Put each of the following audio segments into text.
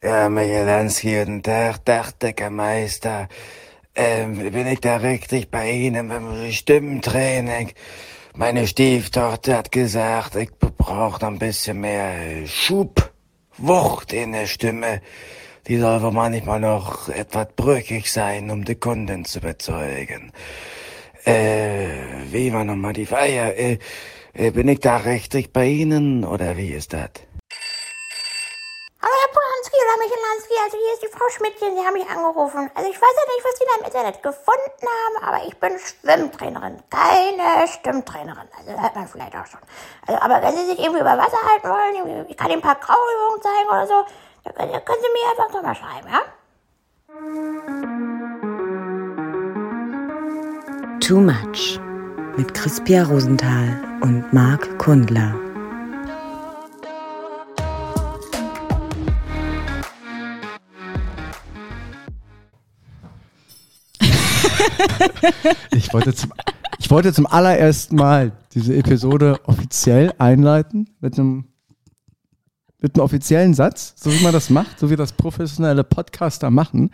Ja, Michelanski, guten Tag, Dachdeckermeister. Ähm, bin ich da richtig bei Ihnen beim Stimmentraining? Meine Stieftochter hat gesagt, ich brauche ein bisschen mehr Schub, Wucht in der Stimme. Die soll wohl manchmal noch etwas brüchig sein, um die Kunden zu überzeugen. Äh, wie war nochmal die Feier? Äh, äh, bin ich da richtig bei Ihnen oder wie ist das? Hallo Michelanski, also hier ist die Frau Schmidtchen, Sie haben mich angerufen. Also ich weiß ja nicht, was Sie da im Internet gefunden haben, aber ich bin Schwimmtrainerin, keine Stimmtrainerin. Also das hört man vielleicht auch schon. Also, aber wenn Sie sich irgendwie über Wasser halten wollen, ich kann Ihnen ein paar Krauübungen zeigen oder so, dann können, können Sie mir einfach nochmal schreiben, ja? Too Much mit Crispia Rosenthal und Marc Kundler. Ich wollte zum, ich wollte zum allerersten Mal diese Episode offiziell einleiten mit einem, mit einem offiziellen Satz, so wie man das macht, so wie das professionelle Podcaster machen.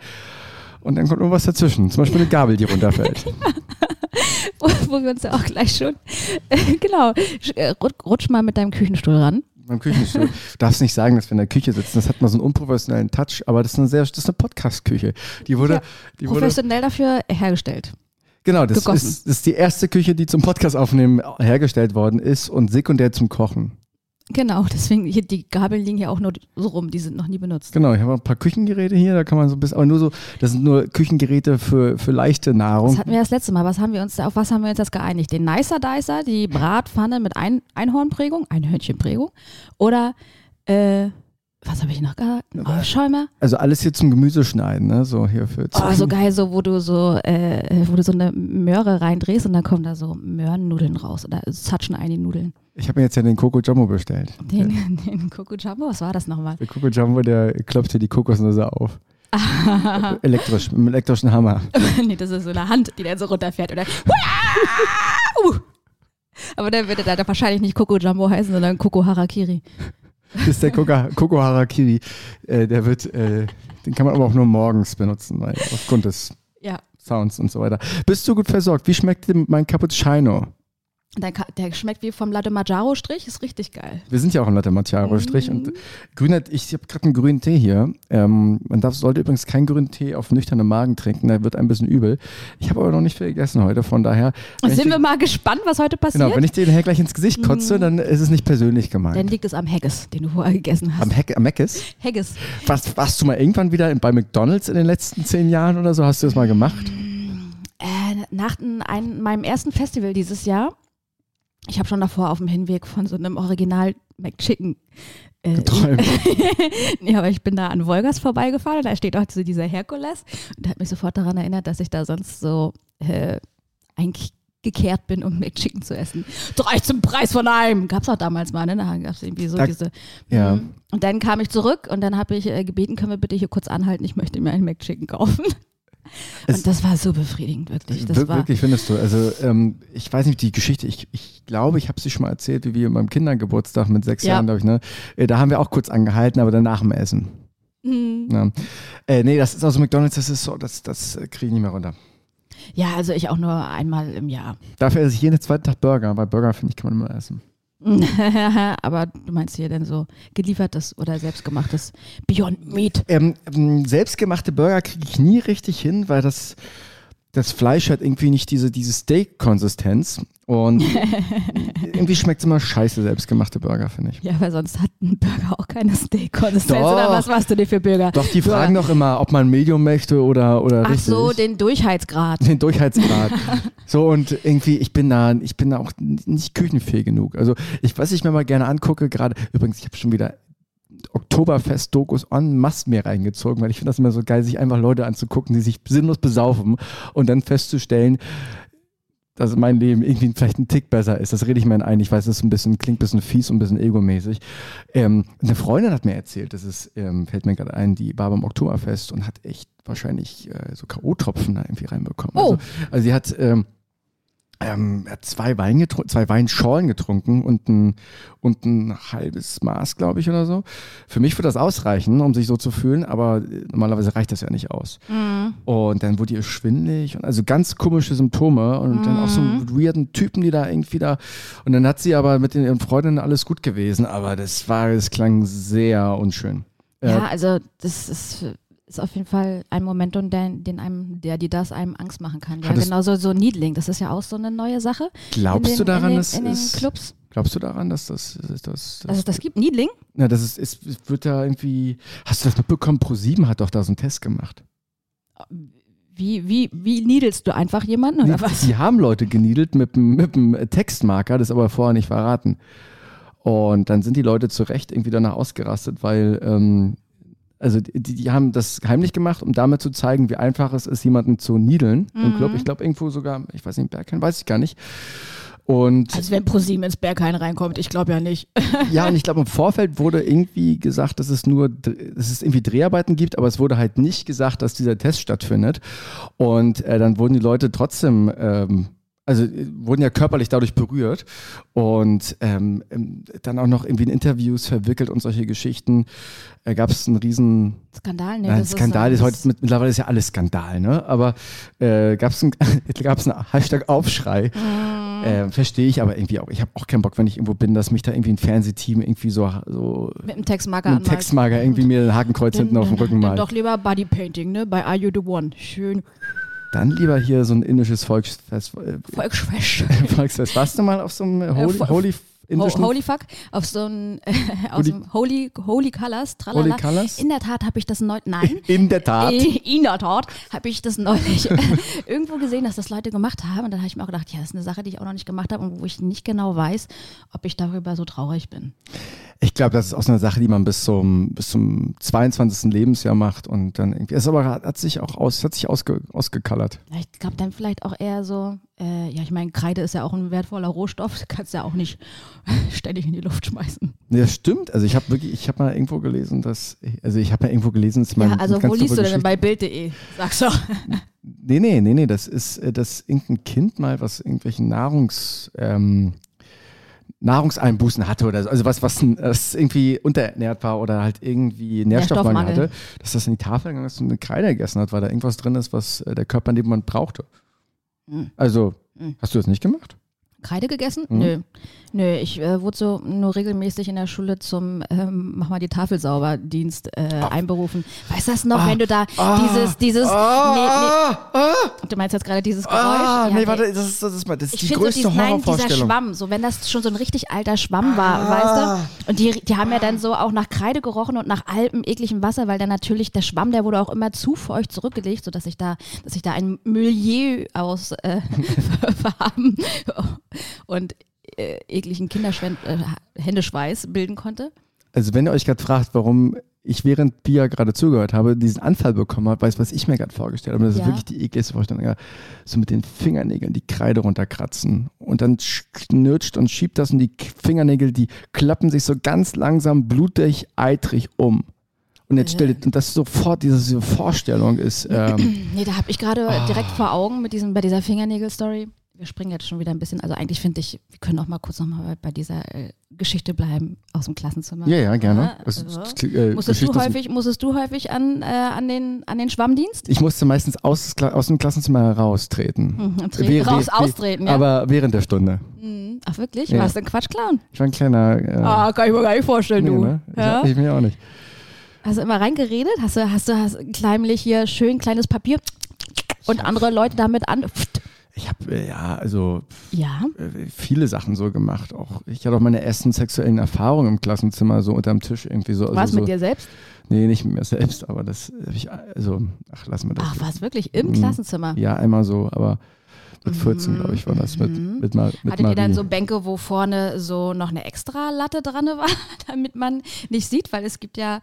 Und dann kommt irgendwas dazwischen, zum Beispiel eine Gabel, die runterfällt. wo, wo wir uns ja auch gleich schon, genau, äh, rut- rutsch mal mit deinem Küchenstuhl ran. Beim Küchenstuhl. Du darfst nicht sagen, dass wir in der Küche sitzen. Das hat mal so einen unprofessionellen Touch, aber das ist eine sehr, das ist eine Podcast-Küche. Die wurde, Ja, die wurde, Professionell dafür hergestellt. genau, das ist, das ist die erste Küche, die zum Podcast aufnehmen hergestellt worden ist und sekundär zum Kochen. Genau, deswegen hier die Gabeln liegen ja auch nur so rum, die sind noch nie benutzt. Genau, ich habe ein paar Küchengeräte hier, da kann man so ein bisschen, aber nur so, das sind nur Küchengeräte für, für leichte Das Nahrung. hatten wir das letzte Mal. Was haben wir uns auf was haben wir uns jetzt geeinigt? Den Nicer Dicer, die Bratpfanne mit Ein Einhornprägung, Einhörnchenprägung oder äh, was habe ich noch gehabt? Oh, Schäumer. Also alles hier zum Gemüseschneiden, ne? So hier für Oh, so geil, so wo du so, äh, wo du so eine Möhre reindrehst und dann kommen da so Möhrennudeln raus oder Zatschen ein die Nudeln. Ich habe mir jetzt ja den Coco Jumbo bestellt. Den, den Coco Jumbo, was war das nochmal? Der Coco Jumbo, der klopft hier die Kokosnüsse auf. Elektrisch, mit einem elektrischen Hammer. nee, das ist so eine Hand, die dann so runterfährt oder. Uh. Aber dann würde da wahrscheinlich nicht Coco Jumbo heißen, sondern Coco Harakiri. Das ist der Coco, Coco Harakiri. Äh, der wird, äh, den kann man aber auch nur morgens benutzen, weil aufgrund des Ja. Sounds und so weiter. Bist du gut versorgt? Wie schmeckt denn mein Cappuccino? Der, der schmeckt wie vom Latte Maggiaro Strich, ist richtig geil. Wir sind ja auch im Latte Macchiato Strich und grüner, ich habe gerade einen grünen Tee hier. Ähm, man darf, sollte übrigens keinen grünen Tee auf nüchternen Magen trinken, da wird ein bisschen übel. Ich habe aber noch nicht viel gegessen heute, von daher. Sind wir den- mal gespannt, was heute passiert? Genau, wenn ich den gleich ins Gesicht kotze, dann ist es nicht persönlich gemeint. dann liegt es am Haggis, den du vorher gegessen hast. Am, Heck, am Meckes? Haggis. Warst, warst du mal irgendwann wieder bei McDonalds in den letzten zehn Jahren oder so? Hast du das mal gemacht? Äh, nach ein, meinem ersten Festival dieses Jahr, ich habe schon davor auf dem Hinweg von so einem Original McChicken äh, Geträumt. ja, aber ich bin da an Wolgast vorbeigefahren und da steht auch so dieser Herkules und der hat mich sofort daran erinnert, dass ich da sonst so äh, eigentlich gekehrt bin, um McChicken zu essen. Drei zum Preis von einem. Gab's auch damals mal, ne? Da gab's irgendwie so Da- diese. Ja. Mhm. Und dann kam ich zurück und dann habe ich äh, gebeten, können wir bitte hier kurz anhalten, ich möchte mir einen McChicken kaufen. Es- und das war so befriedigend, wirklich. Das Wirklich findest du. Also ähm, ich weiß nicht die Geschichte. Ich, ich glaube, ich habe sie schon mal erzählt, wie wir beim Kindergeburtstag mit sechs Ja. Jahren, glaube ich. Ne? Äh, Da haben wir auch kurz angehalten, aber dann nach dem Essen. Mhm. Ja. Äh, nee, das ist aus McDonalds. Das ist so, das, das kriege ich nicht mehr runter. Ja, also ich auch nur einmal im Jahr. Dafür esse ich jeden zweiten Tag Burger, weil Burger finde ich kann man immer essen. Aber du meinst hier denn so geliefertes oder selbstgemachtes Beyond Meat? Ähm, ähm, selbstgemachte Burger kriege ich nie richtig hin, weil das, das Fleisch hat irgendwie nicht diese, diese Steak-Konsistenz. Und irgendwie schmeckt es immer scheiße, selbstgemachte Burger, finde ich. Ja, weil sonst hat ein Burger auch keine Steak-Konsistenz. Oder was machst du dir für Burger? Doch, die fragen doch immer, ob man Medium möchte oder, oder Ach richtig. so, den Durchheitsgrad. den Durchheitsgrad. so und irgendwie, ich bin da, ich bin da auch nicht küchenfähig genug. Also ich, was ich mir mal gerne angucke, gerade, übrigens, ich habe schon wieder Oktoberfest-Dokus en masse mir reingezogen, weil ich finde das immer so geil, sich einfach Leute anzugucken, die sich sinnlos besaufen und dann festzustellen, dass mein Leben irgendwie vielleicht ein Tick besser ist. Das rede ich mir ein. Ich weiß, das ist ein bisschen, klingt ein bisschen fies und ein bisschen egomäßig. Ähm, eine Freundin hat mir erzählt, das ist, ähm, fällt mir gerade ein, die war beim Oktoberfest und hat echt wahrscheinlich äh, so K.O.-Tropfen da irgendwie reinbekommen. Oh. Also, also sie hat, ähm, ähm, er hat zwei, Wein getru- zwei Weinschorlen getrunken und ein, und ein halbes Maß, glaube ich, oder so. Für mich würde das ausreichen, um sich so zu fühlen, aber äh, normalerweise reicht das ja nicht aus. Und dann wurde ihr schwindelig und also ganz komische Symptome und dann auch so einen weirden Typen, die da irgendwie da. Und dann hat sie aber mit den, ihren Freundinnen alles gut gewesen, aber das war, es klang sehr unschön. Ja, also das ist, ist auf jeden Fall ein Moment, und der, den einem, der dir das einem Angst machen kann. Ja, Hattest- genauso so Needling, das ist ja auch so eine neue Sache. Glaubst in du den, daran, den, dass in den es, Clubs? glaubst du daran, dass das, das, das, Also das gibt Needling? Ja, das ist, es wird da irgendwie. Hast du das mitbekommen? Pro7 hat doch da so einen Test gemacht. Wie, wie, wie niedelst du einfach jemanden oder was? die haben Leute geniedelt mit, mit dem Textmarker, das aber vorher nicht verraten. Und dann sind die Leute zu Recht irgendwie danach ausgerastet, weil ähm, also die, die haben das heimlich gemacht, um damit zu zeigen, wie einfach es ist, jemanden zu niedeln im Club. Ich glaube irgendwo sogar, ich weiß nicht, Bergheim, weiß ich gar nicht. Und Also wenn ProSieben ins Berghain reinkommt, ich glaube ja nicht. Ja, und ich glaube, im Vorfeld wurde irgendwie gesagt, dass es nur, dass es irgendwie Dreharbeiten gibt, aber es wurde halt nicht gesagt, dass dieser Test stattfindet. Und äh, dann wurden die Leute trotzdem, ähm, also äh, wurden ja körperlich dadurch berührt und ähm, dann auch noch irgendwie in Interviews verwickelt und solche Geschichten. Äh, Gab es einen riesen Skandal? Nein, das Skandal ist, ist, äh, heute mit, mittlerweile ist ja alles Skandal, ne? Aber äh, gab es einen, gab's einen Hashtag Aufschrei. Mhm. Äh, Verstehe ich aber irgendwie auch. Ich habe auch keinen Bock, wenn ich irgendwo bin, dass mich da irgendwie ein Fernsehteam irgendwie so, so mit dem Textmarker mit einem. Textmarker irgendwie mir ein Hakenkreuz hinten auf dem Rücken malt. doch lieber Bodypainting, ne? Bei Are You The One. Schön Dann lieber hier so ein indisches Volksfest. Äh, Volksfest. Volksfest. Warst du mal auf so einem Holy, Vo- Holy Ho indischen Holy Fuck, auf so ein, äh, aus Holy- Holy, Holy Colors, tralala. Holy Colors? In der Tat habe ich das neu, nein. In der Tat. In der Tat habe ich das neulich irgendwo gesehen, dass das Leute gemacht haben. Und dann habe ich mir auch gedacht, ja, das ist eine Sache, die ich auch noch nicht gemacht habe und wo ich nicht genau weiß, ob ich darüber so traurig bin. Ich glaube, das ist auch so eine Sache, die man bis zum, bis zum 22. Lebensjahr macht und dann irgendwie. Es aber hat sich auch aus, hat sich ausge, ausgekallert. Ja, Ich glaube dann vielleicht auch eher so, äh, ja, ich meine, Kreide ist ja auch ein wertvoller Rohstoff, du kannst ja auch nicht ständig in die Luft schmeißen. Das stimmt. Also ich habe wirklich, ich habe mal irgendwo gelesen, dass, also ich habe mal irgendwo gelesen, dass man. ja, also wo liest du denn bei Bild.de? Sag's doch. Nee, nee, nee, nee, das ist, äh, dass irgendein Kind mal was irgendwelchen Nahrungs, ähm, Nahrungseinbußen hatte oder so, also was, was, was irgendwie unterernährt war oder halt irgendwie Nährstoffmangel hatte, dass das in die Tafel gegangen ist und eine Kreide gegessen hat, weil da irgendwas drin ist, was äh, der Körper in dem Moment brauchte. Hm. Also, Hm. hast du das nicht gemacht? Kreide gegessen? Mhm. Nö. Nö, ich äh, wurde so nur regelmäßig in der Schule zum ähm, Mach mal die Tafel sauber Dienst äh, einberufen. Weißt du das noch, Ah. wenn du da Ah. dieses, dieses, Ah, nee, ah, ah, nee, du meinst jetzt gerade dieses Geräusch? ah, Ja, nee, warte, das ist, das ist, das ist Ich die finde so größte diesen, nein, dieser. Schwamm, so wenn das schon so ein richtig alter Schwamm war, Ah. weißt du? Und die, die haben ja dann so auch nach Kreide gerochen und nach altem, ekligem Wasser, weil dann natürlich der Schwamm, der wurde auch immer zu feucht zurückgelegt, sodass sich da, dass sich da ein Milieu aus äh, und äh, ekligen Kinderschwend äh, Händeschweiß bilden konnte. Also wenn ihr euch gerade fragt, warum ich während Pia gerade zugehört habe, diesen Anfall bekommen habe, weiß, was ich mir gerade vorgestellt habe. Das Ja. ist wirklich die ekligste Vorstellung. Ja, so mit den Fingernägeln die Kreide runterkratzen und dann knirscht und schiebt das und die Fingernägel, die klappen sich so ganz langsam blutig, eitrig um. Und jetzt stellt und das sofort diese, diese Vorstellung ist, ähm, Nee, da habe ich gerade Ah. direkt vor Augen mit diesem, bei dieser Fingernägel-Story. Wir springen jetzt schon wieder ein bisschen. Also eigentlich finde ich, wir können auch mal kurz nochmal bei, bei dieser äh, Geschichte bleiben aus dem Klassenzimmer. ja, ja, gerne. Also. äh, Musstest du häufig, musstest du häufig an, äh, an, den, an den Schwammdienst? Ich musste meistens aus, aus dem Klassenzimmer heraustreten. Mhm, tre- Wäh- raus, austreten, ja. Aber während der Stunde. Mhm. Ach wirklich? Ja. Warst du ein Quatschclown? Ich war ein kleiner. Äh, Ah, kann ich mir gar nicht vorstellen, nee, du. ne? ich, Ja? ich mir auch nicht. Hast du immer reingeredet? Hast du, hast du hast kleinlich hier schön kleines Papier und andere Leute damit an? Ich habe äh, ja, also Ja. äh, viele Sachen so gemacht. Auch ich hatte auch meine ersten sexuellen Erfahrungen im Klassenzimmer so unterm Tisch irgendwie so. Also Was so, mit dir selbst? Nee, nicht mit mir selbst, aber das habe ich also ach, lass mal das. Ach, was wirklich? Im Mhm. Klassenzimmer? Ja, einmal so, aber mit 14 glaube ich war das mit mit, Mar mit Mhm. Hattet Marie. ihr dann so Bänke, wo vorne so noch eine extra Latte dran war, damit man nicht sieht? Weil es gibt ja,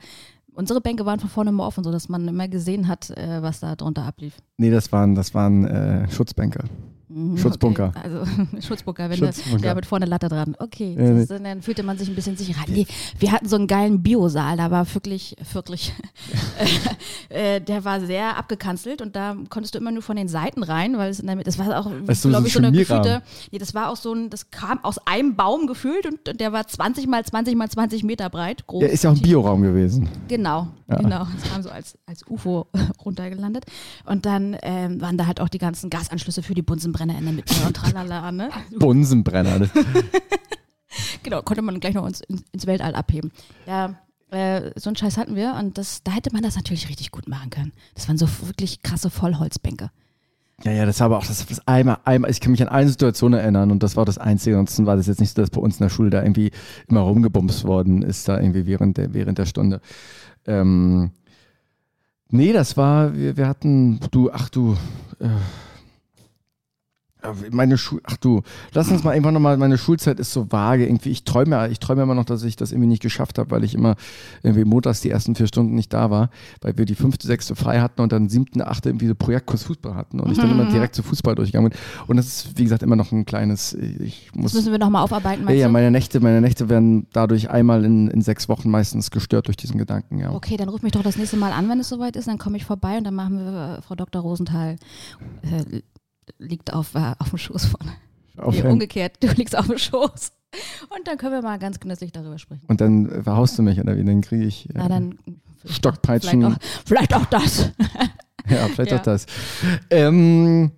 unsere Bänke waren von vorne immer offen, sodass man immer gesehen hat, äh, was da drunter ablief. nee, das waren das waren äh, Schutzbänke. Mhm, Schutzbunker. Okay. Also Schutzbunker, wenn Schutzbunker. der, der mit vorne Latte dran. Okay, Ja, dann fühlte man sich ein bisschen sicherer. Nee, wir hatten so einen geilen Biosaal, da war wirklich, wirklich, äh, der war sehr abgekanzelt und da konntest du immer nur von den Seiten rein, weil es in der Mitte, das war auch, Weißt du, glaube so ich, so eine gefühlte, nee, das war auch so ein, das kam aus einem Baum gefühlt und der war 20 mal 20 mal 20 Meter breit, groß. Ja, ist ja auch ein Bioraum gewesen. Genau, genau. Das kam so als, als UFO runtergelandet. Und dann ähm, waren da halt auch die ganzen Gasanschlüsse für die Bunsenbrenner in der Mitte und tralala, ne? Bunsenbrenner. Genau, konnte man gleich noch ins, ins Weltall abheben. Ja, äh, so einen Scheiß hatten wir und das, da hätte man das natürlich richtig gut machen können. Das waren so wirklich krasse Vollholzbänke. ja, ja, das war aber auch das, das einmal, einmal, ich kann mich an eine Situation erinnern und das war das Einzige. Ansonsten war das jetzt nicht so, dass bei uns in der Schule da irgendwie immer rumgebumst worden ist, da irgendwie während der, während der Stunde. Ähm, nee, das war, wir, wir hatten, du, ach du, äh, meine Schul, ach du, lass uns mal irgendwann nochmal, meine Schulzeit ist so vage irgendwie. Ich träume, ich träume immer noch, dass ich das irgendwie nicht geschafft habe, weil ich immer irgendwie montags die ersten vier Stunden nicht da war, weil wir die fünfte, sechste frei hatten und dann siebten, achte irgendwie so Projektkurs Fußball hatten und ich dann immer direkt zu Fußball durchgegangen bin. Und das ist, wie gesagt, immer noch ein kleines, ich Das muss, müssen wir nochmal aufarbeiten, ja, meinst ja, meine Nächte, meine Nächte werden dadurch einmal in, in sechs Wochen meistens gestört durch diesen Gedanken, ja. Okay, dann ruf mich doch das nächste Mal an, wenn es soweit ist. Dann komme ich vorbei und dann machen wir äh, Frau Dr. Rosenthal äh, liegt auf, äh, auf dem Schoß von. Auf Nee, umgekehrt, du liegst auf dem Schoß. Und dann können wir mal ganz genüsslich darüber sprechen. und dann äh, verhaust du mich oder wie, dann kriege ich äh, Na, dann Stockpeitschen. vielleicht auch, vielleicht auch das. Ja, vielleicht Ja. auch das. Ähm,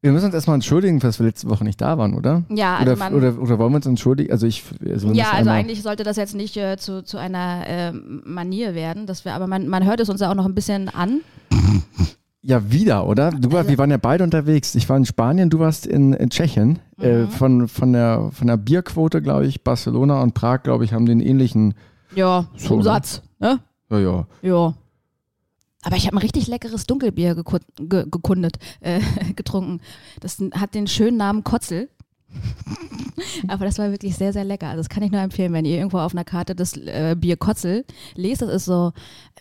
wir müssen uns erstmal entschuldigen, dass wir letzte Woche nicht da waren, oder? Ja, also oder, oder, oder wollen wir uns entschuldigen? Also ich, also ja, also eigentlich sollte das jetzt nicht äh, zu, zu einer äh, Manier werden, dass wir, aber man, man hört es uns ja auch noch ein bisschen an. Ja, wieder, oder? Du war, wir waren ja beide unterwegs. Ich war in Spanien, du warst in, in Tschechien. Mhm. Äh, von, von, der, von der Bierquote, glaube ich, Barcelona und Prag, glaube ich, haben den ähnlichen. Ja, So, Umsatz. Ne? Ja, ja. Ja. Aber ich habe ein richtig leckeres Dunkelbier geku ge gekundet, äh, getrunken. Das hat den schönen Namen Kotzel. Aber das war wirklich sehr, sehr lecker. Also das kann ich nur empfehlen, wenn ihr irgendwo auf einer Karte das äh, Bier Kotzel lest. Das ist so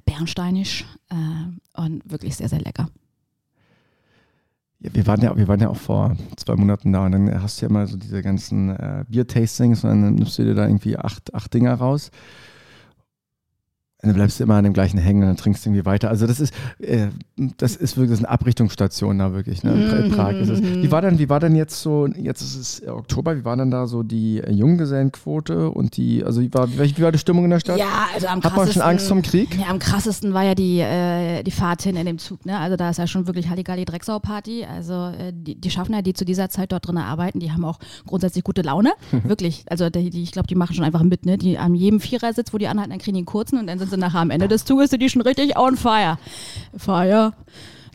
bernsteinisch äh, und wirklich sehr, sehr lecker. Ja, wir, waren ja, wir waren ja auch vor zwei Monaten da und dann hast du ja immer so diese ganzen äh, Bier-Tastings und dann nimmst du dir da irgendwie acht, acht Dinger raus. Dann bleibst du immer an dem gleichen hängen und dann trinkst du irgendwie weiter. Also das ist, äh, das ist wirklich das ist eine Abrichtungsstation da wirklich. Ne? In Pra- Mhm, Prag ist es. Wie war denn, wie war denn jetzt so, jetzt ist es Oktober, wie war denn da so die Junggesellenquote und die, also wie war, wie, war die Stimmung in der Stadt? Ja, also am Hat man schon Angst vom Krieg? Ja, am krassesten war ja die, äh, die Fahrt hin in dem Zug. Ne? Also da ist ja schon wirklich Halligalli Drecksau-Party. Also äh, die, die Schaffner, die zu dieser Zeit dort drin arbeiten, die haben auch grundsätzlich gute Laune. wirklich. Also die, die, ich glaube, die machen schon einfach mit. Ne? Die an jedem Vierersitz, wo die anhalten, dann kriegen die einen kurzen und dann sind sie nachher am Ende des Zuges, sind die schon richtig on fire. Fire.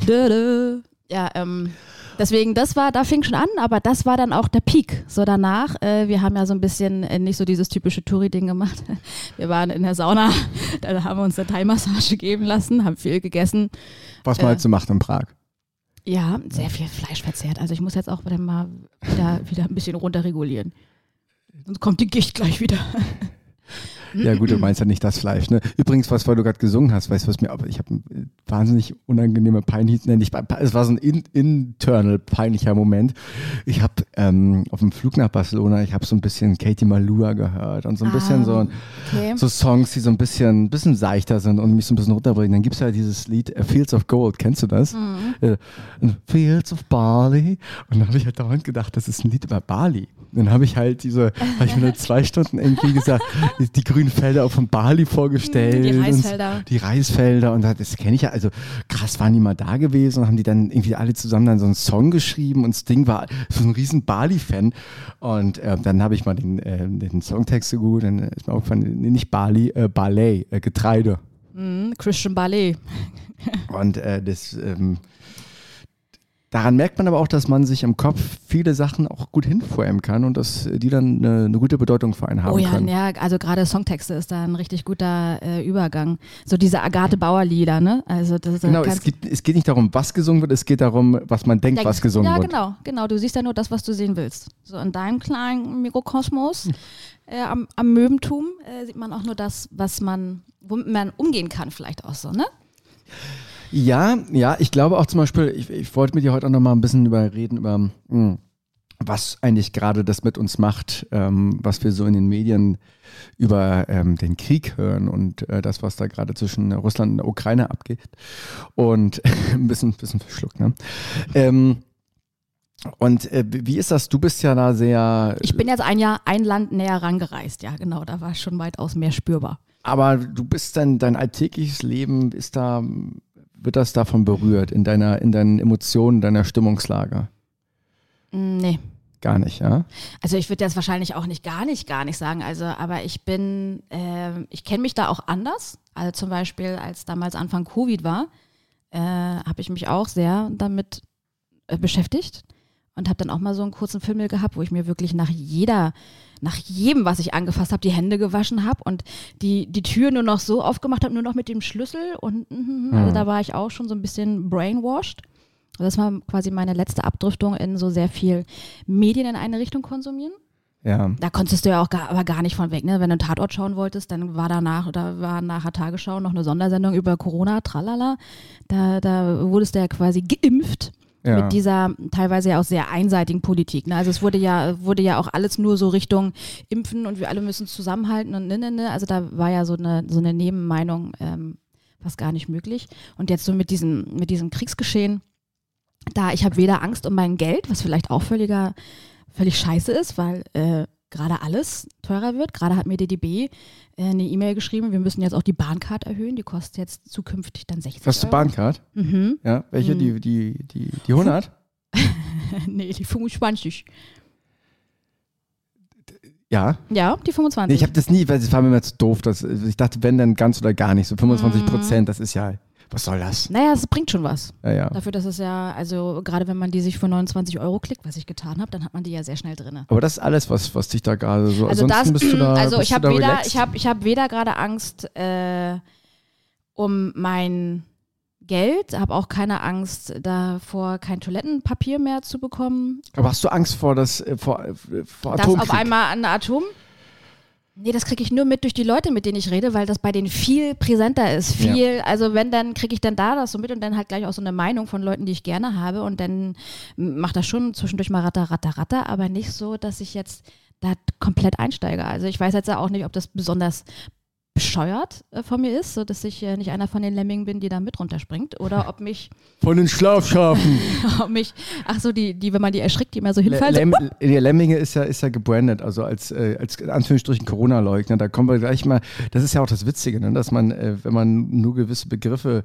Dö, dö. Ja, ähm, Deswegen, das war, da fing schon an, aber das war dann auch der Peak. So danach, äh, wir haben ja so ein bisschen äh, nicht so dieses typische Touri-Ding gemacht. Wir waren in der Sauna, da haben wir uns eine Thai-Massage geben lassen, haben viel gegessen. Was man Äh. halt so macht in Prag. Ja, sehr viel Fleisch verzehrt. Also ich muss jetzt auch wieder mal wieder, wieder ein bisschen runterregulieren. Sonst kommt die Gicht gleich wieder. Ja gut, du meinst ja nicht das Fleisch. Ne? Übrigens, was weil du gerade gesungen hast, weißt du was mir, aber ich habe einen wahnsinnig unangenehme peinlich, ne, nicht, es war so ein in, internal peinlicher Moment. Ich habe ähm, auf dem Flug nach Barcelona, ich habe so ein bisschen Katie Malua gehört und so ein bisschen so, ein- Okay. so Songs, die so ein bisschen, bisschen seichter sind und mich so ein bisschen runterbringen. Dann gibt's ja dieses Lied äh, Fields of Gold, kennst du das? Äh, Fields of Barley. Und dann habe ich halt dauernd gedacht, das ist ein Lied über Bali. Dann habe ich halt diese, habe ich mir nur zwei Stunden irgendwie gesagt, die, die grünen Felder auch von Bali vorgestellt. Die und Reisfelder. Die Reisfelder und das kenne ich ja, also krass waren die mal da gewesen und haben die dann irgendwie alle zusammen dann so einen Song geschrieben und das Ding war so ein riesen Bali-Fan und äh, dann habe ich mal den, äh, den Songtext so gut, dann ist mir aufgefallen, nee, nicht Bali, äh, Ballet, äh, Getreide. Mhm, Christian Ballet. Und äh, das, ähm, daran merkt man aber auch, dass man sich im Kopf viele Sachen auch gut hinframen kann und dass die dann eine, eine gute Bedeutung für einen haben Oh ja, können. ja, also gerade Songtexte ist da ein richtig guter äh, Übergang. So diese Agathe Bauer Lieder, ne? Also das Genau, es, gibt, es geht nicht darum, was gesungen wird, es geht darum, was man denkt, Denkst- was gesungen ja, wird. genau, genau. Du siehst ja nur das, was du sehen willst. So in deinem kleinen Mikrokosmos äh, am, am Möbentum äh, sieht man auch nur das, was man, womit man umgehen kann, vielleicht auch so, ne? Ja, ja, ich glaube auch zum Beispiel, ich, ich wollte mit dir heute auch noch mal ein bisschen über reden, über mh, was eigentlich gerade das mit uns macht, ähm, was wir so in den Medien über ähm, den Krieg hören und äh, das, was da gerade zwischen Russland und der Ukraine abgeht. Und ein bisschen, bisschen verschluckt, ne? Ähm, und äh, wie ist das? Du bist ja da sehr. Ich bin jetzt ein Jahr, ein Land näher rangereist, ja, genau. Da war schon weitaus mehr spürbar. Aber du bist dann, dein alltägliches Leben ist da, wird das davon berührt, in deiner, in deinen Emotionen, deiner Stimmungslage? Mm, Nee. Gar nicht, ja? Also ich würde jetzt wahrscheinlich auch nicht gar nicht, gar nicht sagen. Also, aber ich bin, ähm, ich kenne mich da auch anders. Also zum Beispiel, als damals Anfang Covid war, äh, habe ich mich auch sehr damit äh, beschäftigt und habe dann auch mal so einen kurzen Film gehabt, wo ich mir wirklich nach jeder, nach jedem, was ich angefasst habe, die Hände gewaschen habe und die, die Tür nur noch so aufgemacht habe, nur noch mit dem Schlüssel und mhm, also Mhm. da war ich auch schon so ein bisschen brainwashed. Das war quasi meine letzte Abdriftung in so sehr viel Medien in eine Richtung konsumieren. Ja. Da konntest du ja auch gar, aber gar nicht von weg, ne? Wenn du einen Tatort schauen wolltest, dann war danach oder war nachher Tagesschau noch eine Sondersendung über Corona, tralala. Da, da wurdest du ja quasi geimpft Ja. mit dieser teilweise ja auch sehr einseitigen Politik. Ne? Also es wurde ja, wurde ja auch alles nur so Richtung Impfen und wir alle müssen zusammenhalten und ne, ne, ne. Also da war ja so eine, so eine Nebenmeinung ähm, fast gar nicht möglich. Und jetzt so mit diesem, mit diesem Kriegsgeschehen, da ich habe weder Angst um mein Geld, was vielleicht auch völliger, völlig scheiße ist, weil äh, gerade alles teurer wird. Gerade hat mir DDB äh, eine E-Mail geschrieben, wir müssen jetzt auch die Bahncard erhöhen. Die kostet jetzt zukünftig dann 60 Hast du Euro. Bahncard? Mhm. Ja. Welche? Mhm. Die, die, die, die 100? nee, die 25. Ja. Ja, die 25. Nee, ich habe das nie, weil es war mir immer zu doof. Dass, ich dachte, wenn dann ganz oder gar nicht. So 25 Mhm. Prozent, das ist ja, was soll das? naja, es bringt schon was. Ja, ja. Dafür, dass es ja, also gerade wenn man die sich für 29 Euro klickt, was ich getan habe, dann hat man die ja sehr schnell drin. Aber das ist alles, was, was dich da gerade so. Also das, bist du da, also ich habe weder, relaxed? ich habe, ich habe weder gerade Angst äh, um mein Geld, habe auch keine Angst davor, kein Toilettenpapier mehr zu bekommen. Aber hast du Angst vor, das, äh, vor, äh, vor Atomkrieg? auf einmal ein Atom. Nee, das kriege ich nur mit durch die Leute, mit denen ich rede, weil das bei denen viel präsenter ist. Ja. Viel, also wenn, dann kriege ich dann da das so mit und dann halt gleich auch so eine Meinung von Leuten, die ich gerne habe und dann macht das schon zwischendurch mal ratter, ratter, ratter, aber nicht so, dass ich jetzt da komplett einsteige. Also ich weiß jetzt ja auch nicht, ob das besonders bescheuert äh, von mir ist, so dass ich äh, nicht einer von den Lemmingen bin, die da mit runterspringt oder ob mich, Von den Schlafschafen. ob mich, ach so, die, die, wenn man die erschrickt, die immer so hinfallen. so, Lem der Lemminge ist ja, ist ja gebrandet, also als, äh, als in Anführungsstrichen Corona-Leugner. Da kommen wir gleich mal, das ist ja auch das Witzige, ne? dass man, äh, wenn man nur gewisse Begriffe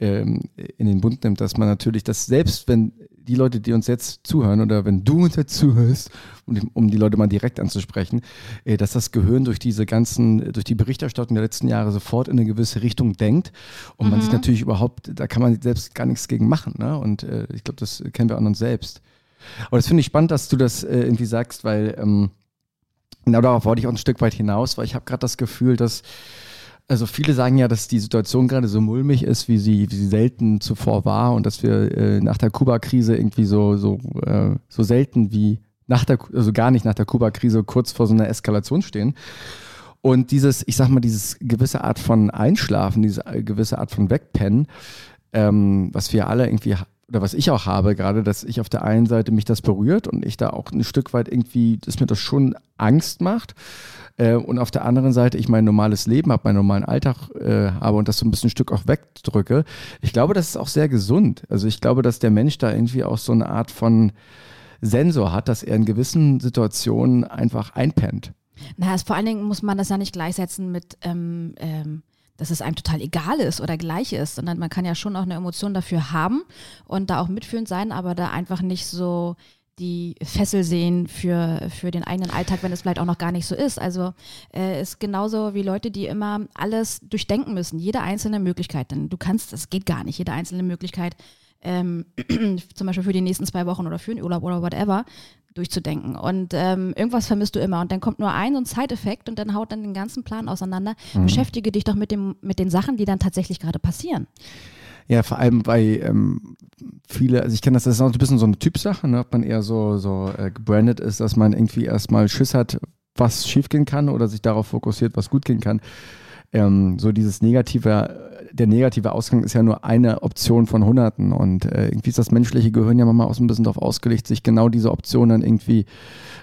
ähm, in den Bund nimmt, dass man natürlich, dass selbst wenn die Leute, die uns jetzt zuhören oder wenn du uns jetzt zuhörst, um die, um die Leute mal direkt anzusprechen, äh, dass das Gehirn durch diese ganzen, durch die Berichterstattung der letzten Jahre sofort in eine gewisse Richtung denkt und man sich natürlich überhaupt, da kann man selbst gar nichts gegen machen. Ne? Und äh, ich glaube, das kennen wir an uns selbst. Aber das finde ich spannend, dass du das äh, irgendwie sagst, weil ähm, genau darauf wollte ich auch ein Stück weit hinaus, weil ich habe gerade das Gefühl, dass also viele sagen ja, dass die Situation gerade so mulmig ist, wie sie, wie sie selten zuvor war und dass wir äh, nach der Kuba-Krise irgendwie so, so, äh, so selten wie nach der, also gar nicht nach der Kuba-Krise kurz vor so einer Eskalation stehen. Und dieses, ich sag mal, dieses gewisse Art von Einschlafen, diese äh, gewisse Art von Wegpennen, ähm, was wir alle irgendwie oder was ich auch habe, gerade, dass ich auf der einen Seite mich das berührt und ich da auch ein Stück weit irgendwie, dass mir das schon Angst macht. Äh, und auf der anderen Seite ich mein normales Leben habe, meinen normalen Alltag äh, habe und das so ein bisschen ein Stück auch wegdrücke. Ich glaube, das ist auch sehr gesund. Also ich glaube, dass der Mensch da irgendwie auch so eine Art von Sensor hat, dass er in gewissen Situationen einfach einpennt. Na, vor allen Dingen muss man das ja nicht gleichsetzen mit, ähm, ähm, dass es einem total egal ist oder gleich ist, sondern man kann ja schon auch eine Emotion dafür haben und da auch mitfühlend sein, aber da einfach nicht so die Fessel sehen für, für den eigenen Alltag, wenn es vielleicht auch noch gar nicht so ist. Also äh, ist genauso wie Leute, die immer alles durchdenken müssen, jede einzelne Möglichkeit. Denn du kannst, es geht gar nicht, jede einzelne Möglichkeit, ähm, zum Beispiel für die nächsten zwei Wochen oder für den Urlaub oder whatever, durchzudenken. Und ähm, irgendwas vermisst du immer. Und dann kommt nur ein so ein Zeiteffekt und dann haut dann den ganzen Plan auseinander. Beschäftige dich doch mit, dem, mit den Sachen, die dann tatsächlich gerade passieren. Ja, vor allem, weil ähm, viele, also ich kenne das, das ist auch ein bisschen so eine Typsache, ne, ob man eher so, so äh, gebrandet ist, dass man irgendwie erstmal Schiss hat, was schief gehen kann oder sich darauf fokussiert, was gut gehen kann. Ähm, so dieses negative, der negative Ausgang ist ja nur eine Option von Hunderten. Und äh, irgendwie ist das menschliche Gehirn ja manchmal auch so ein bisschen darauf ausgelegt, sich genau diese Option dann irgendwie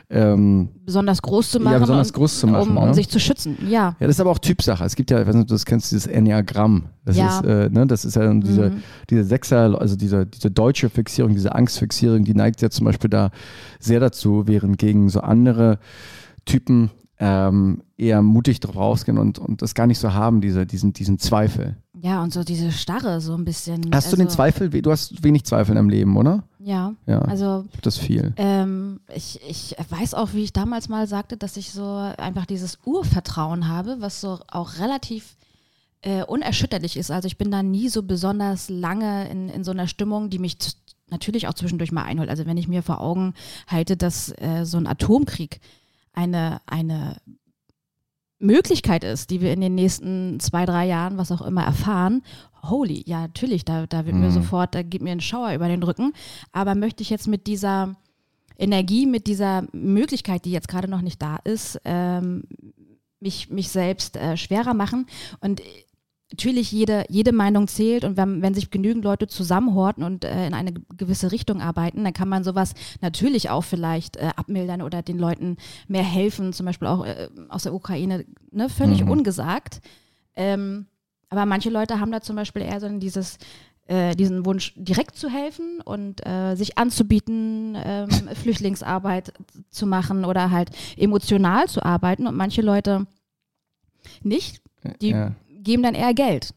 ähm, besonders groß zu machen. Ja, besonders und, groß zu machen. Um, um ne? sich zu schützen, ja. Ja, das ist aber auch Typsache. Es gibt ja, ich weiß nicht, du das kennst, dieses Enneagramm. Das Ja. ist, äh, ne, das ist ja dann diese, Mhm. diese Sechser, also diese, diese deutsche Fixierung, diese Angstfixierung, die neigt ja zum Beispiel da sehr dazu, während gegen so andere Typen ähm, eher mutig drauf rausgehen und, und das gar nicht so haben, diese, diesen, diesen Zweifel. Ja, und so diese Starre so ein bisschen. Hast du den also, Zweifel? Du hast wenig Zweifel deinem Leben, oder? Ja, Ja, also das viel. Ähm, ich, ich weiß auch, wie ich damals mal sagte, dass ich so einfach dieses Urvertrauen habe, was so auch relativ äh, unerschütterlich ist. Also ich bin da nie so besonders lange in, in so einer Stimmung, die mich natürlich auch zwischendurch mal einholt. Also wenn ich mir vor Augen halte, dass äh, so ein Atomkrieg eine, eine Möglichkeit ist, die wir in den nächsten zwei, drei Jahren, was auch immer, erfahren, holy, ja, natürlich, da, da wird mir Mhm. sofort, da geht mir ein Schauer über den Rücken. Aber möchte ich jetzt mit dieser Energie, mit dieser Möglichkeit, die jetzt gerade noch nicht da ist, ähm, mich, mich selbst äh, schwerer machen. Und natürlich jede, jede Meinung zählt und wenn, wenn sich genügend Leute zusammenhorten und äh, in eine gewisse Richtung arbeiten, dann kann man sowas natürlich auch vielleicht äh, abmildern oder den Leuten mehr helfen, zum Beispiel auch äh, aus der Ukraine, ne, völlig Mhm. ungesagt. Ähm, aber manche Leute haben da zum Beispiel eher so dieses, äh, diesen Wunsch, direkt zu helfen und äh, sich anzubieten, ähm, Flüchtlingsarbeit zu machen oder halt emotional zu arbeiten. Und manche Leute nicht, die ja. Geben dann eher Geld.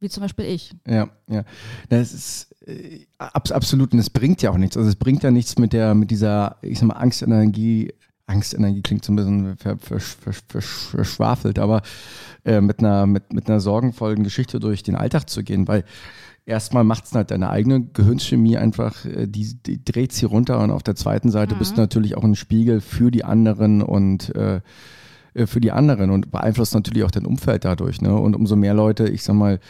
Wie zum Beispiel ich. Ja, ja. Das ist äh, abs absolut und es bringt ja auch nichts. Also es bringt ja nichts mit der, mit dieser, ich sag mal, Angstenergie. Angstenergie klingt so ein bisschen ver, ver, ver, ver, verschwafelt, aber äh, mit, einer, mit, mit einer sorgenvollen Geschichte durch den Alltag zu gehen, weil erstmal macht es halt deine eigene Gehirnchemie einfach, äh, die, die dreht sie runter und auf der zweiten Seite Mhm. bist du natürlich auch ein Spiegel für die anderen und äh, für die anderen und beeinflusst natürlich auch dein Umfeld dadurch. Ne? Und umso mehr Leute, ich sag mal,